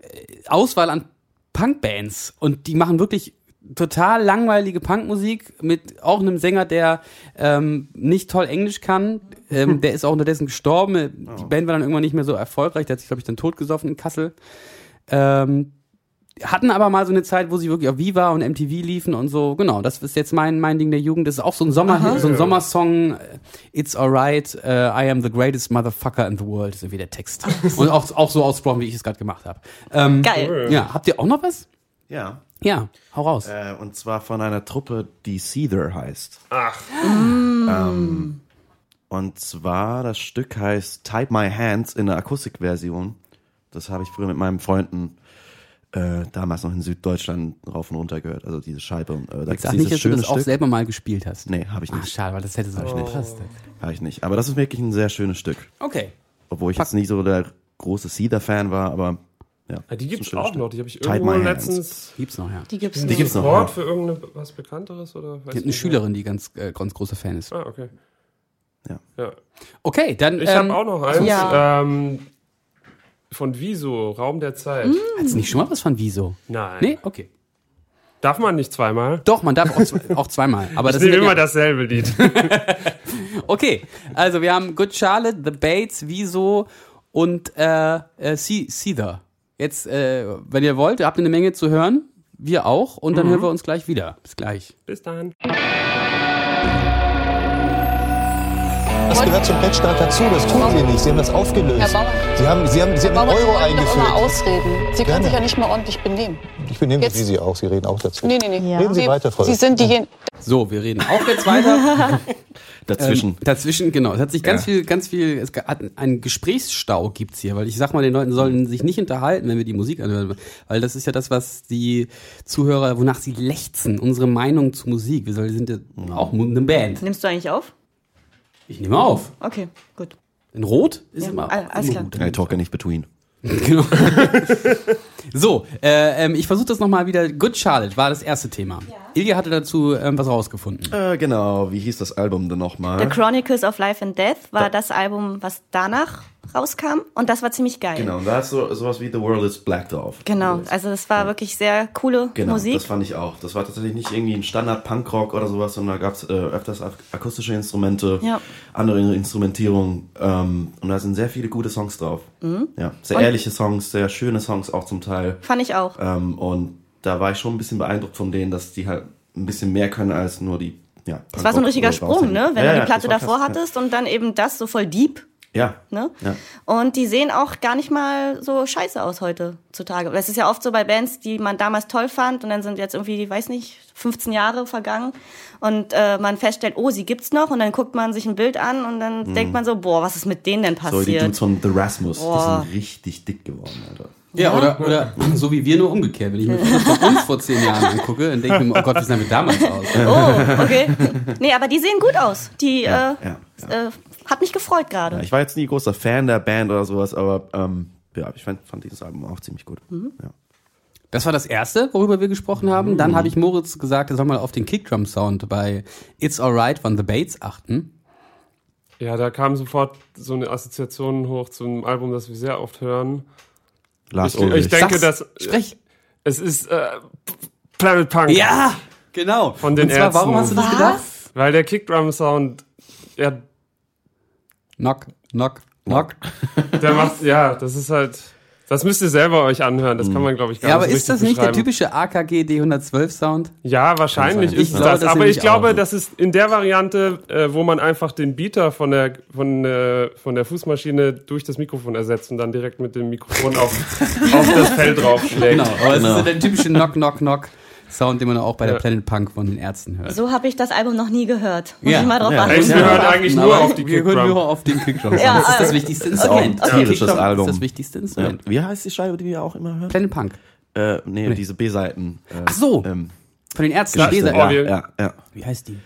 äh, Auswahl an Punkbands. Und die machen wirklich total langweilige Punkmusik mit auch einem Sänger, der ähm, nicht toll Englisch kann. Ähm, der ist auch unterdessen gestorben. Die Band war dann irgendwann nicht mehr so erfolgreich. Der hat sich, glaube ich, dann totgesoffen in Kassel. Ähm, hatten aber mal so eine Zeit, wo sie wirklich auf Viva und MTV liefen und so. Genau, das ist jetzt mein mein Ding der Jugend. Das ist auch so ein Sommer so ein Sommersong. äh, It's alright. Uh, I am the greatest motherfucker in the world. Ist irgendwie der Text und auch auch so ausgesprochen, wie ich es gerade gemacht habe. Ähm, Geil. Ja, habt ihr auch noch was? Ja. Ja, hau raus. Äh, und zwar von einer Truppe, die Seether heißt. Ach, Ähm, und zwar, das Stück heißt Type My Hands in der Akustikversion. Das habe ich früher mit meinen Freunden äh, damals noch in Süddeutschland rauf und runter gehört. Also diese Scheibe. Und, äh, da Sag nicht, dass du das auch Stück. selber mal gespielt hast. Nee, habe ich Ach, nicht. schade, weil das hätte so nicht. gepasst. Habe ich nicht. Aber das ist wirklich ein sehr schönes Stück. Okay. Obwohl ich jetzt nicht so der große Seether-Fan war, aber ja. Ja, die ist gibt's auch noch. Die habe ich irgendwo letztens. Gibt's noch, ja. Die gibt's Die gibt's noch. Wort Ja. für irgendwas Bekannteres oder? Weiß Ich eine. Schülerin, die ganz, äh, ganz großer Fan ist. Ah, okay. Ja. Ja. Okay, dann Ich ähm, habe auch noch eins. Ja. Ähm, von Wieso, Raum der Zeit. Hat's nicht schon mal was von Wieso? Nein. Nee, okay. Darf man nicht zweimal? Doch, man darf auch, auch zweimal. Aber das sind immer ja, dasselbe Lied. Okay, also wir haben Good Charlotte, The Bates, Wieso und äh, äh, Se- Seether. Jetzt, äh, wenn ihr wollt, habt ihr eine Menge zu hören. Wir auch. Und dann hören wir uns gleich wieder. Bis gleich. Bis dann. Das gehört zum Rechtsstaat dazu, das tun Sie nicht. Sie haben das aufgelöst. Herr Bauer. Sie haben, Sie haben, Sie haben Bauer, den Sie Euro immer eingeführt. ausreden. Sie können Gerne. sich ja nicht mal ordentlich benehmen. Ich benehme mich Jetzt- wie Sie auch. Sie reden auch dazu. Nee, nee, nee. Ja. Reden Sie weiter, Frau Sie sind diejenigen. So, wir reden auch jetzt weiter. Dazwischen. Ähm, dazwischen, genau. Es hat sich ganz Ja. viel, ganz viel, es hat einen Gesprächsstau gibt's hier, weil ich sag mal, den Leuten sollen sich nicht unterhalten, wenn wir die Musik anhören, weil das ist ja das, was die Zuhörer, wonach sie lechzen, unsere Meinung zu Musik. Wir sind ja auch eine Band. Nimmst du eigentlich auf? Ich nehme auf. Okay, gut. In Rot ist Ja, immer, all- alles immer klar. gut. I talk ja nicht between. Genau. so, äh, ähm, ich versuche das nochmal wieder. Good Charlotte war das erste Thema. Ilja hatte dazu ähm, was rausgefunden. Äh, genau, wie hieß das Album denn nochmal? The Chronicles of Life and Death war das Album, was danach rauskam. Und das war ziemlich geil. Genau, und da ist so, sowas wie The World is Black drauf. Genau, also das war wirklich sehr coole Genau, Musik. das fand ich auch. Das war tatsächlich nicht irgendwie ein Standard-Punkrock oder sowas, sondern da gab es äh, öfters ak akustische Instrumente, Ja. andere Instrumentierung ähm, und da sind sehr viele gute Songs drauf. Mhm. Ja, sehr Und- ehrliche Songs, sehr schöne Songs auch zum Teil. Fand ich auch. Ähm, und da war ich schon ein bisschen beeindruckt von denen, dass die halt ein bisschen mehr können als nur die. Ja, Das war so ein richtiger Sprung, ne? Wenn du die Platte davor krass, hattest und dann eben das so voll deep. Ja. Ne? Ja. Und die sehen auch gar nicht mal so scheiße aus heutzutage. Das ist ja oft so bei Bands, die man damals toll fand und dann sind jetzt irgendwie, weiß nicht, 15 Jahre vergangen und äh, man feststellt, oh, sie gibt's noch und dann guckt man sich ein Bild an und dann denkt man so, boah, was ist mit denen denn Mhm. So, die passiert? Dudes von The Rasmus, Boah. die sind richtig dick geworden, Alter. Ja, oder, oder so wie wir nur umgekehrt. Wenn ich mir Fotos von uns vor zehn Jahren angucke, dann denke ich mir, oh Gott, wie sahen wir damals aus? oh, okay. Nee, aber die sehen gut aus. Die Ja, äh, ja. Äh, hat mich gefreut gerade. Ja, ich war jetzt nie großer Fan der Band oder sowas, aber ähm, ja, ich fand, fand dieses Album auch ziemlich gut. Mhm. Ja. Das war das erste, worüber wir gesprochen haben. Dann habe ich Moritz gesagt, er soll mal auf den Kickdrum-Sound bei It's Alright von The Bates achten. Ja, da kam sofort so eine Assoziation hoch zum Album, das wir sehr oft hören. Lars Ich, Ulrich. ich denke, Sag's, dass Sprech. es ist äh, Planet Punk. Ja, genau. Von den Und zwar, warum Ärzten. hast du das gedacht? Weil der Kickdrum-Sound, ja, Knock, knock, knock. der macht, ja, das ist halt, Das müsst ihr selber euch anhören. Das kann man, glaube ich, gar Ja, nicht aber so ist das nicht der typische AKG D112 Sound? Ja, wahrscheinlich ist glaube, das. das Aber ich glaube, auch. das ist in der Variante, äh, wo man einfach den Beater von der, von, äh, von der Fußmaschine durch das Mikrofon ersetzt und dann direkt mit dem Mikrofon auf, auf das Fell draufschlägt. Genau, aber es Genau. ist der typische Knock-Knock-Knock. Sound, den man auch bei der Ja. Planet Punk von den Ärzten hört. So habe ich das Album noch nie gehört. Muss Ja. ich mal drauf Ja. achten. Wir hören eigentlich nur Aber auf die wir hören nur auf den Kickdrum. Ja, das ist das äh, wichtigste Ist auch ein Instrument. tierisches Album. ist das wichtigste Ja. Instrument. Wie heißt die Scheibe, die wir auch immer hören? Planet Punk. Äh, nee, diese B-Seiten. Äh, Ach so. Ähm, Von den Ärzten. Klar, Leser- oh, ja, ja, ja. Wie heißt die?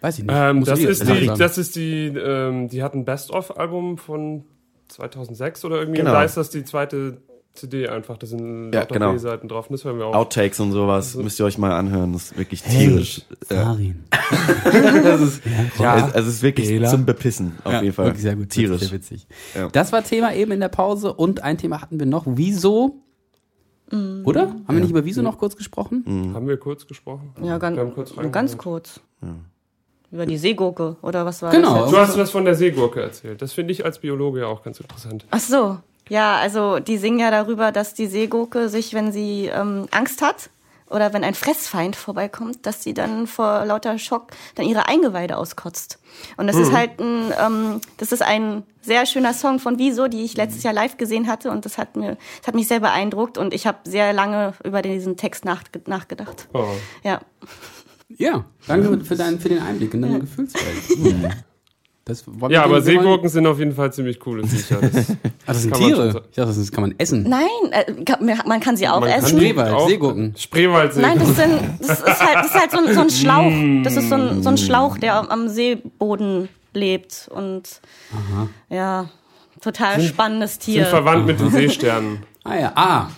Weiß ich nicht. Ähm, das, ist die, das ist die, ähm, die hat ein Best-of-Album von 2006 oder irgendwie. Genau. Da ist das die zweite CD einfach. Da sind Ja, genau. B-Seiten drauf. Das hören wir auch. Outtakes und sowas müsst ihr euch mal anhören. Das ist wirklich tierisch. Ja. Farin. das ist, Ja. es, also es ist wirklich Fehler. zum Bepissen, auf Ja, jeden Fall. Wirklich sehr gut. Tierisch. Sehr witzig. Ja. Das war Thema eben in der Pause und ein Thema hatten wir noch. Wieso? Oder? Haben wir nicht über Wieso noch kurz gesprochen? Haben wir kurz gesprochen? Ja, ganz, kurz ganz kurz. Über die Seegurke oder was war Genau. das? Du hast was von der Seegurke erzählt. Das finde ich als Biologe ja auch ganz interessant. Ach so. Ja, also die singen ja darüber, dass die Seegurke sich, wenn sie ähm, Angst hat oder wenn ein Fressfeind vorbeikommt, dass sie dann vor lauter Schock dann ihre Eingeweide auskotzt. Und das ist halt ein, ähm, das ist ein sehr schöner Song von Wieso, die ich letztes Jahr live gesehen hatte und das hat mir, das hat mich sehr beeindruckt und ich habe sehr lange über diesen Text nach, nachgedacht. Oh. Ja. Ja, danke für, deinen, für den Einblick in deine Gefühlswelt. Das Ja, aber Seegurken sind auf jeden Fall ziemlich coole Viecher. Das, Ah, das sind kann man schon Tiere. Ich dachte, das kann man essen. Nein, äh, kann- man kann sie auch Man essen. Spreewald, auch- Seegurken. Spreewaldsee. Nein, das, sind, das ist halt, das ist halt so, ein, so ein Schlauch. Das ist so ein, so ein Schlauch, der am- Seeboden lebt. Und ja, total spannendes sind Tier. verwandt mit den Seesternen. Ah ja, ah.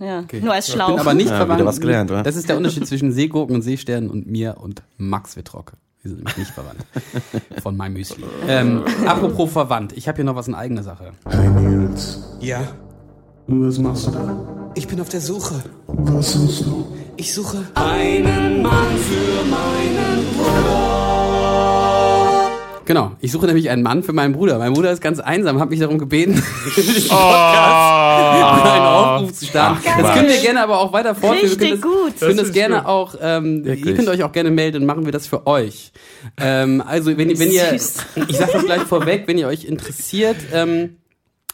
Ja, nur als Schlauch. Bin aber nicht Ja, verwandt. wieder was gelernt, wa? Das ist der Unterschied zwischen Seegurken und Seesternen und mir und Max Wittrocke. Wir sind nämlich nicht verwandt. Von meinem Müsli. Ähm, apropos verwandt. Ich habe hier noch was in eigener Sache. Hey Nils, Ja, was machst du da? ich bin auf der Suche. Was suchst du? Ich suche einen Mann für meinen Genau. Ich suche nämlich einen Mann für meinen Bruder. Mein Bruder ist ganz einsam, hat mich darum gebeten, den Oh. Einen Aufruf zu starten. Ach, das können wir gerne aber auch weiter fortführen. Wir können Richtig das, gut. Können Das das gerne gut. auch, ähm, ihr könnt euch auch gerne melden, dann machen wir das für euch. Ähm, also wenn, ihr- wenn ihr, ich sag das gleich vorweg, wenn ihr euch interessiert, ähm,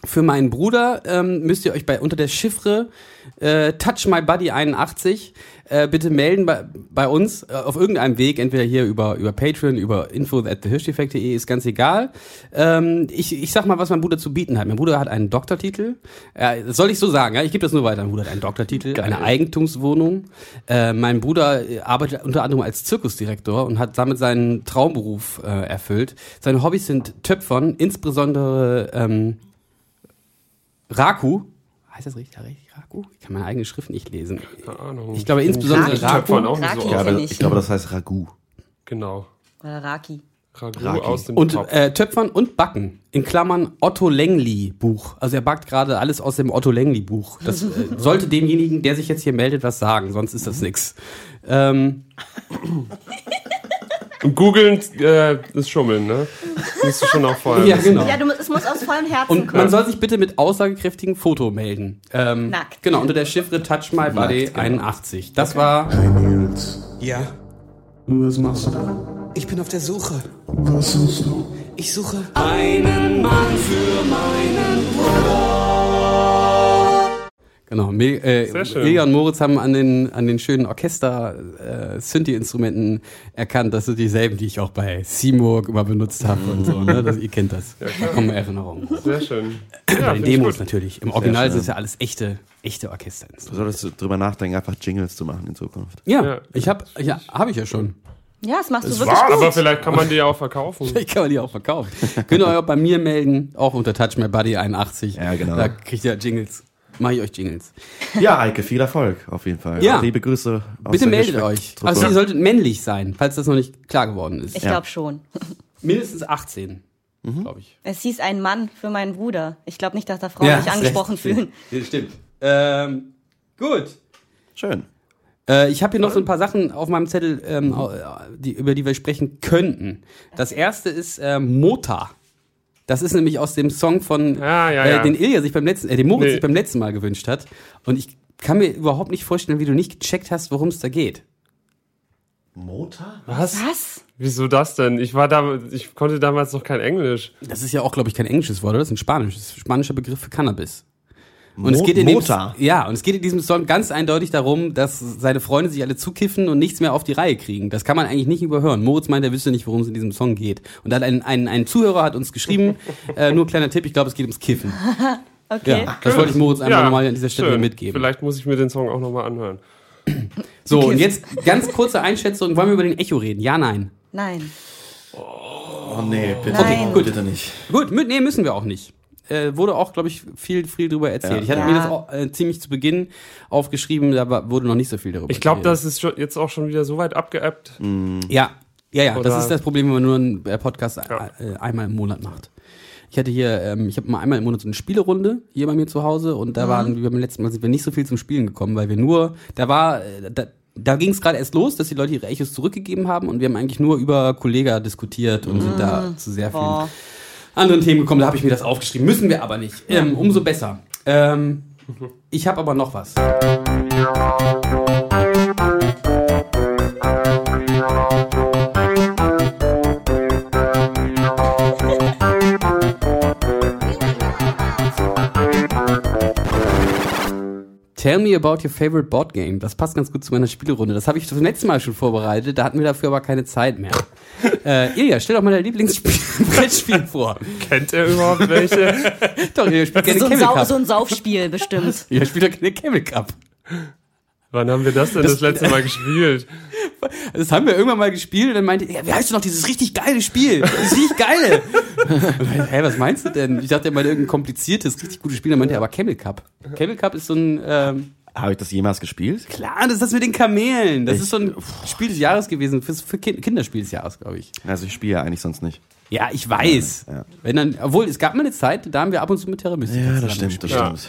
für meinen Bruder ähm, müsst ihr euch bei unter der Chiffre äh, Touch My Buddy 81 äh, bitte melden bei, bei uns äh, auf irgendeinem Weg, entweder hier über über Patreon, über info at thehirschdefekt.de, ist ganz egal. Ähm, ich, ich sag mal, was mein Bruder zu bieten hat. Mein Bruder hat einen Doktortitel. Äh, das soll ich so sagen, ja? ich gebe das nur weiter. Mein Bruder hat einen Doktortitel, eine Eigentumswohnung. Äh, mein Bruder äh, arbeitet unter anderem als Zirkusdirektor und hat damit seinen Traumberuf äh, erfüllt. Seine Hobbys sind Töpfern, insbesondere ähm, Raku. Heißt das richtig? richtig Raku? Ich kann meine eigene Schrift nicht lesen. Keine Ahnung. Ich glaube insbesondere Raki. Raku. Nicht Raki so Ja, ich. ich glaube, das heißt Ragout. Genau. Oder Raki. Ragu Raki. aus dem Und Topf. äh, Töpfern und Backen. In Klammern Otto Lengli Buch. Also er backt gerade alles aus dem Otto Lengli Buch. Das äh, sollte demjenigen, der sich jetzt hier meldet, was sagen, sonst ist das nix. Ähm, Und googeln äh, ist Schummeln, ne? Musst du schon auch vorher ja, genau. Ja, du, es muss aus vollem Herzen Und kommen. man soll sich bitte mit aussagekräftigem Foto melden. Ähm, Nackt. Genau, unter der Chiffre Touch My Body Nackt, genau. 81. Das war Hey Nils, Ja, was machst du da? ich bin auf der Suche. Was suchst du? Ich suche einen Mann für meinen Genau, Me äh, Sehr schön. Ilja und Moritz haben an den, an den schönen Orchester äh, erkannt, das sind dieselben, die ich auch bei Seymour immer benutzt habe und so. Ne? Das, ihr kennt das. da kommen Erinnerungen. Sehr schön. Bei Ja, den finde ich Demos natürlich. Im Original sind es ja alles echte, echte Du Orchesterinstrumente. solltest drüber nachdenken, einfach Jingles zu machen in Zukunft. Ja, Ja. ich habe ja, hab ich ja schon. Ja, das machst du Das wirklich war, gut. aber vielleicht kann man die ja auch verkaufen. Ich kann man die auch verkaufen. Könnt ihr euch auch bei mir melden, auch unter Touch My Body 81. Ja, genau. Da kriegt ihr Jingles. Mache ich euch Jingles. Ja, Eike, viel Erfolg auf jeden Fall. Ja. Liebe Liebe Grüße. aus Bitte meldet euch. Also ihr solltet männlich sein, falls das noch nicht klar geworden ist. ich Ja. glaube schon. Mindestens 18, glaube ich. Es hieß ein Mann für meinen Bruder. Ich glaube nicht, dass da Frauen sich angesprochen fühlen. Ja, stimmt. Ähm, gut. Schön. Äh, ich habe hier noch so ein paar Sachen auf meinem Zettel, ähm, au- die, über die wir sprechen könnten. Das erste ist äh, Mota. Das ist nämlich aus dem Song von Ja, ja, äh, den Ilja sich beim letzten, äh, den Moritz Nee. sich beim letzten Mal gewünscht hat. Und ich kann mir überhaupt nicht vorstellen, wie du nicht gecheckt hast, worum es da geht. Motor? Was? Was? Wieso das denn? Ich war da, ich konnte damals noch kein Englisch. Das ist ja auch, glaube ich, kein englisches Wort, oder? Das ist ein spanisches, spanischer Begriff für Cannabis. Mo Und es geht in dem, ja, und es geht in diesem Song ganz eindeutig darum, dass seine Freunde sich alle zukiffen und nichts mehr auf die Reihe kriegen. Das kann man eigentlich nicht überhören. Moritz meint, er wüsste nicht, worum es in diesem Song geht. Und dann ein, ein, ein Zuhörer hat uns geschrieben, äh, nur kleiner Tipp, ich glaube, es geht ums Kiffen. Okay. Ja, das wollte ich Moritz einmal Ja, nochmal an dieser Stelle schön. mitgeben. Vielleicht muss ich mir den Song auch nochmal anhören. So, und jetzt ganz kurze Einschätzung. Wollen wir über den Echo reden? Ja, nein. Nein. Oh nee, bitte, Nein. gut. bitte nicht. Gut, mit, nee, müssen wir auch nicht. Äh, wurde auch, glaube ich, viel, viel drüber erzählt. Ja. Ich hatte Ja. mir das auch, äh, ziemlich zu Beginn aufgeschrieben, da war, wurde noch nicht so viel darüber Ich glaube, das ist schon, jetzt auch schon wieder so weit abgeappt. Ja, ja, ja. Oder- Das ist das Problem, wenn man nur einen äh, Podcast Ja. äh, einmal im Monat macht. Ich hatte hier, ähm, ich habe mal einmal im Monat so eine Spielerunde hier bei mir zu Hause und da waren wir beim letzten Mal sind wir nicht so viel zum Spielen gekommen, weil wir nur, da war, äh, da, da ging es gerade erst los, dass die Leute ihre Echos zurückgegeben haben und wir haben eigentlich nur über Kollega diskutiert und sind da zu sehr vielen Boah. Anderen Themen gekommen. Da habe ich mir das aufgeschrieben. Müssen wir aber nicht. Ähm, umso besser. Ähm, ich habe aber noch was. Tell me about your favorite board game. Das passt ganz gut zu meiner Spielerunde. Das habe ich das letzte Mal schon vorbereitet. Da hatten wir dafür aber keine Zeit mehr. äh, Ilja, stell doch mal dein Lieblingsbrettspiel vor. Kennt er überhaupt welche? Doch, ihr spielt gerne So ein, Camel Cup. so ein Saufspiel bestimmt. Ihr spielt doch keine Camel Cup. Wann haben wir das denn das, letzte Mal gespielt? Das haben wir irgendwann mal gespielt und dann meinte er, ja, wie heißt du noch dieses richtig geile Spiel? Das ist richtig geile. Hä, was meinst du denn? Ich dachte, er meinte irgendein kompliziertes, richtig gutes Spiel. Dann meinte er aber Camel Cup. Camel Cup ist so ein, ähm, Habe ich das jemals gespielt? klar, das ist das mit den Kamelen. Das Ich- ist so ein Spiel des Jahres gewesen, für, für Kind, Kinderspiel des Jahres, glaube ich. Also ich spiele ja eigentlich sonst nicht. Ja, ich weiß. Ja. Wenn dann, obwohl, es gab mal eine Zeit, da haben wir ab und zu mit Terra Mystica Ja, das stimmt, das stimmt.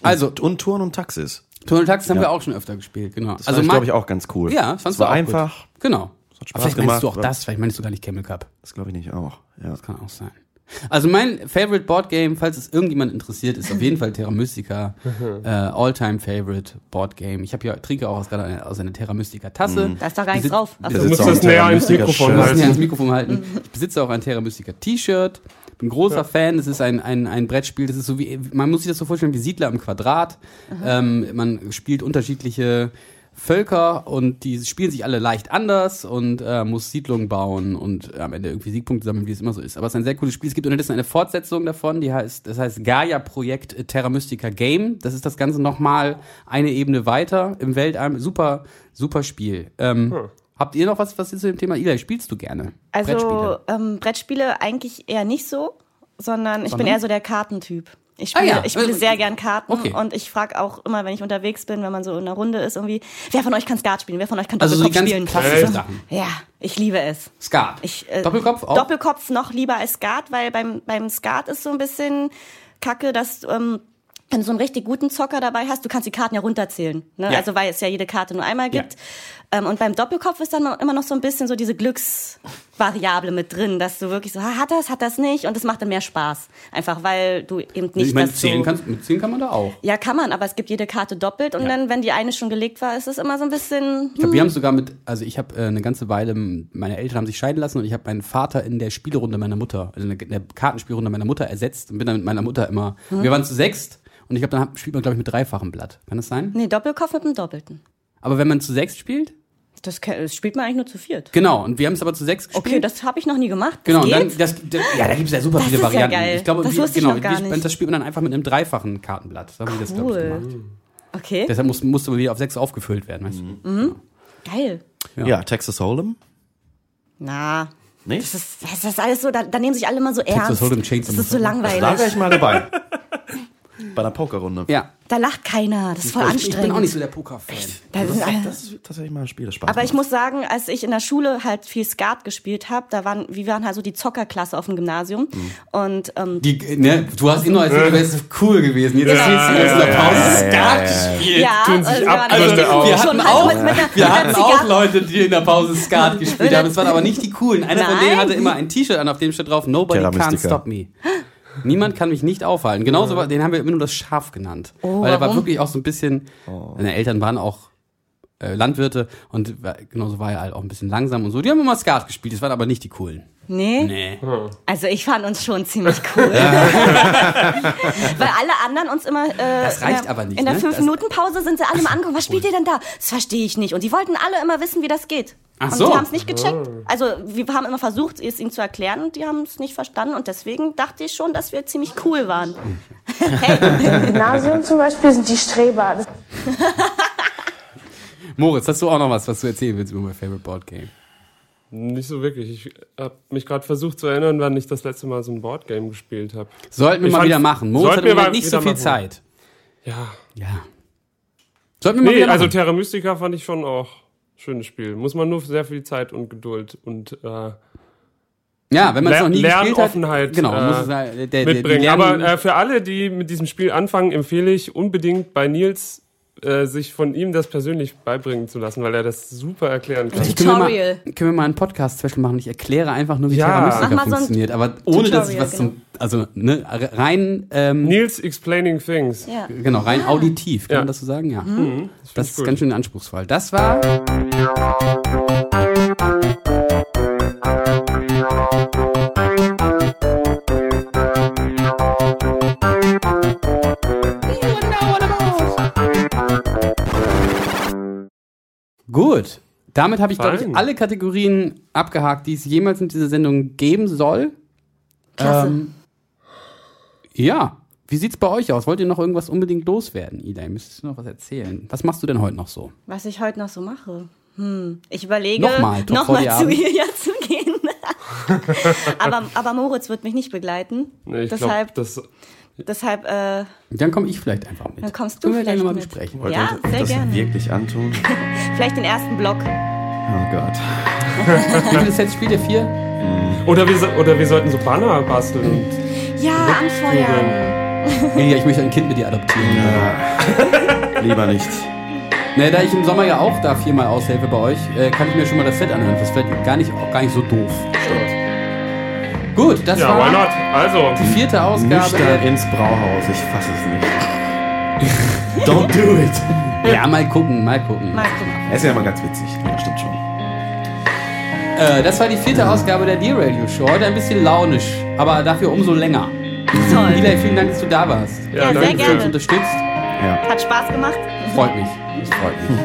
Also, Und, und Touren und Taxis. Tunnel Taxis haben Ja. wir auch schon öfter gespielt, genau. Das also glaube ich, auch ganz cool. Ja, fandst es war du auch gut. einfach. Genau. hat Spaß Aber vielleicht gemacht, meinst du auch das, vielleicht meinst du gar nicht Camel Cup. Das glaube ich nicht auch. Ja. Das kann auch sein. Also mein Favorite Board Game, falls es irgendjemand interessiert, ist auf jeden Fall Terra Mystica. äh, All-time Favorite Board Game. Ich habe ja trinke auch aus, eine, aus einer Terra Mystica Tasse. Da ist doch gar nichts drauf. Ach Der so. Du musst das näher ans Terra Mikrofon ans Mikrofon halten. Ich besitze auch ein Terra Mystica T-Shirt. Bin großer Fan. Es ist ein, ein, ein Brettspiel. Das ist so wie, man muss sich das so vorstellen wie Siedler im Quadrat. Ähm, man spielt unterschiedliche Völker und die spielen sich alle leicht anders und äh, muss Siedlungen bauen und äh, am Ende irgendwie Siegpunkte sammeln, wie es immer so ist. Aber es ist ein sehr cooles Spiel. Es gibt unterdessen eine Fortsetzung davon, die heißt, das heißt Gaia Projekt Terra Mystica Game. Das ist das Ganze nochmal eine Ebene weiter im Weltall. Super, super Spiel. Ähm, Habt ihr noch was, was ist zu dem Thema? Ila, spielst du gerne? Also Brettspiele? ähm, Brettspiele eigentlich eher nicht so, sondern ich bin Sondern? eher so der Kartentyp. Ich Ah spiele, ja. ich spiele sehr gern Karten Okay. und ich frage auch immer, wenn ich unterwegs bin, wenn man so in einer Runde ist, irgendwie, wer von euch kann Skat spielen? Wer von euch kann Also Doppelkopf ganz spielen? Sachen. Ja, ich liebe es. Skat. Ich, äh, Doppelkopf auch? Doppelkopf noch lieber als Skat, weil beim, beim Skat ist so ein bisschen kacke, dass ähm, wenn du so einen richtig guten Zocker dabei hast, du kannst die Karten ja runterzählen. Ne? Ja. Also weil es ja jede Karte nur einmal Ja. gibt. Ähm, und beim Doppelkopf ist dann immer noch so ein bisschen so diese Glücksvariable mit drin, dass du wirklich so, hat das, hat das nicht? Und es macht dann mehr Spaß. Einfach weil du eben nicht ich meine, zählen kannst, mit zählen kann man da auch. ja, kann man, aber es gibt jede Karte doppelt und Ja. dann, wenn die eine schon gelegt war, ist es immer so ein bisschen. Ich glaube, wir haben sogar mit, also ich habe äh, eine ganze Weile, meine Eltern haben sich scheiden lassen und ich habe meinen Vater in der Spielrunde meiner Mutter, also in der, Kartenspielrunde meiner Mutter ersetzt und bin dann mit meiner Mutter immer, wir waren zu sechst und ich glaube, dann spielt man, glaube ich, mit dreifachem Blatt. Kann das sein? Nee, Doppelkopf mit dem Doppelten. Aber wenn man zu sechst spielt? Das, das spielt man eigentlich nur zu viert. Genau, und wir haben es aber zu sechs gespielt. Okay, das habe ich noch nie gemacht. Das Genau, und geht? dann, das, das, ja, da gibt es ja super Das viele ist ja Varianten. geil. Ich glaube, Das wir, wusste ich genau, noch gar nicht. das spielt man dann einfach mit einem dreifachen Kartenblatt. So haben wir das, glaube ich, Cool. gemacht. okay, Deshalb muss, musste man wieder auf sechs aufgefüllt werden, weißt du? geil. Ja. Ja, Texas Hold'em. Na, Nee? das ist, das ist alles so, da, da nehmen sich alle immer so ernst. Hold'em Chainsaw das ist so Massacre. Da langweilig. wäre ich mal dabei. Bei einer Pokerrunde. Ja. Da lacht keiner. Das ist voll ich, anstrengend. ich bin auch nicht so der Poker-Fan. Da Das, alle- das ist tatsächlich mal ein Spiel, das Spaß aber ich macht. muss sagen, als ich in der Schule halt viel Skat gespielt habe, da waren, wir waren halt so die Zockerklasse auf dem Gymnasium. Mhm. Und ähm, Die, ne, du hast immer erzählt, du wärst cool gewesen. Jetzt erzählst du in der Pause Skat gespielt. ja, tun sich also wir waren Abgründe richtig auf. Wir schon hatten halt auch, mit, mit einer, wir mit hatten einer auch Zigarre- Leute, die in der Pause Skat gespielt haben. Das waren aber nicht die coolen. Einer von denen Nein. hatte immer ein T-Shirt an, auf dem steht drauf, Nobody Terra can't Mystica. stop me. Niemand kann mich nicht aufhalten. Genauso, war- den haben wir immer nur das Schaf genannt. Oh, weil er war wirklich auch so ein bisschen, seine Eltern waren auch äh, Landwirte und war, genauso war er halt auch ein bisschen langsam und so. Die haben immer Skat gespielt, das waren aber nicht die coolen. Nee? Nee. Also ich fand uns schon ziemlich cool. Weil alle anderen uns immer. Äh, Das reicht in der, aber nicht, In der ne? 5-Minuten-Pause sind sie alle mal angekommen. Was spielt ihr denn da? Das verstehe ich nicht. Und die wollten alle immer wissen, wie das geht. Ach und so. die haben es nicht gecheckt. Also wir haben immer versucht, es ihnen zu erklären und die haben es nicht verstanden. Und deswegen dachte ich schon, dass wir ziemlich cool waren. Im Gymnasium zum Beispiel sind die Streber. Moritz, hast du auch noch was, was du erzählen willst über mein Favorite Board Game? Nicht so wirklich. Ich habe mich gerade versucht zu erinnern, wann ich das letzte Mal so ein Boardgame gespielt habe. Sollten wir Ich mal wieder machen. Moritz hat wir nicht so viel machen. Zeit. Ja. Ja. Sollten wir mal Nee, wieder also machen. Terra Mystica fand ich schon auch schönes Spiel. Muss man nur sehr viel Zeit und Geduld und äh, ja, wenn man es noch nie gespielt hat. Lernoffenheit Genau, äh, muss es, äh, der, mitbringen. Aber äh, für alle, die mit diesem Spiel anfangen, empfehle ich unbedingt bei Nils äh, sich von ihm das persönlich beibringen zu lassen, weil er das super erklären kann. können wir, mal, Tutorial. können wir mal einen Podcast-Special machen? Ich erkläre einfach nur, wie Ja. Terra so funktioniert. Aber ohne, dass ich Tutorial, was zum. Also, ne, rein. Ähm, Nils Explaining Things. Ja. Genau, rein auditiv. Kann Ja. man das so sagen? Ja. Mhm, Das find ist gut. ganz schön anspruchsvoll. Das war. Gut. Damit habe ich, glaube ich, alle Kategorien abgehakt, die es jemals in dieser Sendung geben soll. Klasse. Ähm, ja. Wie sieht's bei euch aus? Wollt ihr noch irgendwas unbedingt loswerden, Ida? Ihr müsst noch was erzählen. Was machst du denn heute noch so? Was ich heute noch so mache. Hm. Ich überlege, Nochmal, nochmal 40 zu ihr ja zu gehen. aber, aber Moritz wird mich nicht begleiten. Nee, ich deshalb, glaube, das deshalb äh, Dann komme ich vielleicht einfach mit. dann kommst du Können wir vielleicht nochmal mit. besprechen. Wollt Ja, sehr das gerne. wirklich antun? Vielleicht den ersten Block. Oh Gott. Wie viele Sets spielt ihr? Vier? oder, wir, oder wir sollten so Banner basteln. und Ja, anfeuern. Ida, ich möchte ein Kind mit dir adoptieren. Lieber nicht. Ne, da ich im Sommer ja auch da viermal aushelfe bei euch, äh, kann ich mir schon mal das Set anhören. Das ist vielleicht gar nicht, auch gar nicht so doof. Gut, das Ja, war why not? Also, die vierte Ausgabe. Nüchtern ins Brauhaus. Ich fasse es nicht. Don't do it. Ja, mal gucken, mal gucken. Mal gucken. Er ist ja immer ganz witzig. Das stimmt schon. Äh, das war die vierte Ausgabe der Dear Radio Show. Heute ein bisschen launisch, aber dafür umso länger. Toll. Ila, vielen Dank, dass du da warst. Ja, sehr danke. Dass du uns gerne. unterstützt. Ja. Hat Spaß gemacht. Freut mich. Das freut mich.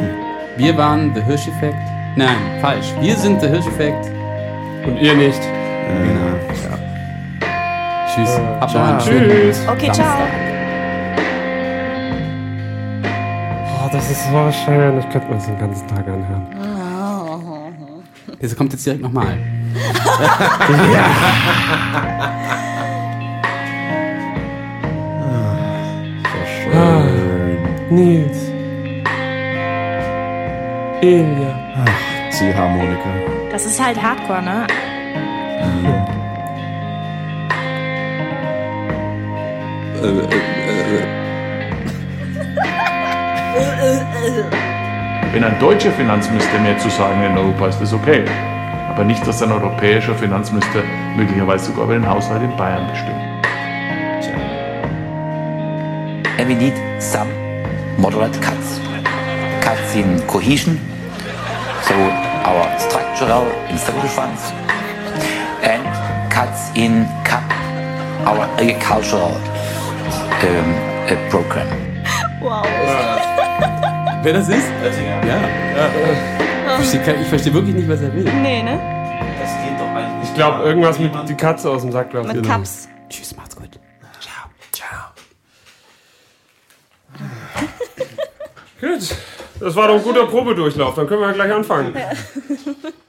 Wir waren The Hirsch Effekt. Nein, falsch. Wir sind The Hirsch Effekt. und ihr nicht. Äh, ja. Tschüss. Habt noch einen Ciao. schönen Tschüss. Okay, ciao. Oh, das ist so schön. Ich könnte mir das den ganzen Tag anhören. Das kommt jetzt direkt nochmal. Nils. Ilja. Ziehharmonika. Das ist halt Hardcore, ne? Wenn ein deutscher Finanzminister mehr zu sagen in Europa ist, ist okay. Aber nicht, dass ein europäischer Finanzminister möglicherweise sogar über den Haushalt in Bayern bestimmt. And we need some moderate cuts. Cuts in cohesion, so our structural and social funds, cuts in CAP, our agricultural um, uh, program. Wow. Wer das ist? Ja. Ich verstehe Ich verstehe wirklich nicht, was er will. Nee, ne? Das geht doch eigentlich Ich glaube, irgendwas mit die Katze aus dem Sack lassen. Mit Cups. Tschüss, macht's gut. Ciao. Ciao. Gut. Das war doch ein guter Probedurchlauf. Dann können wir gleich anfangen.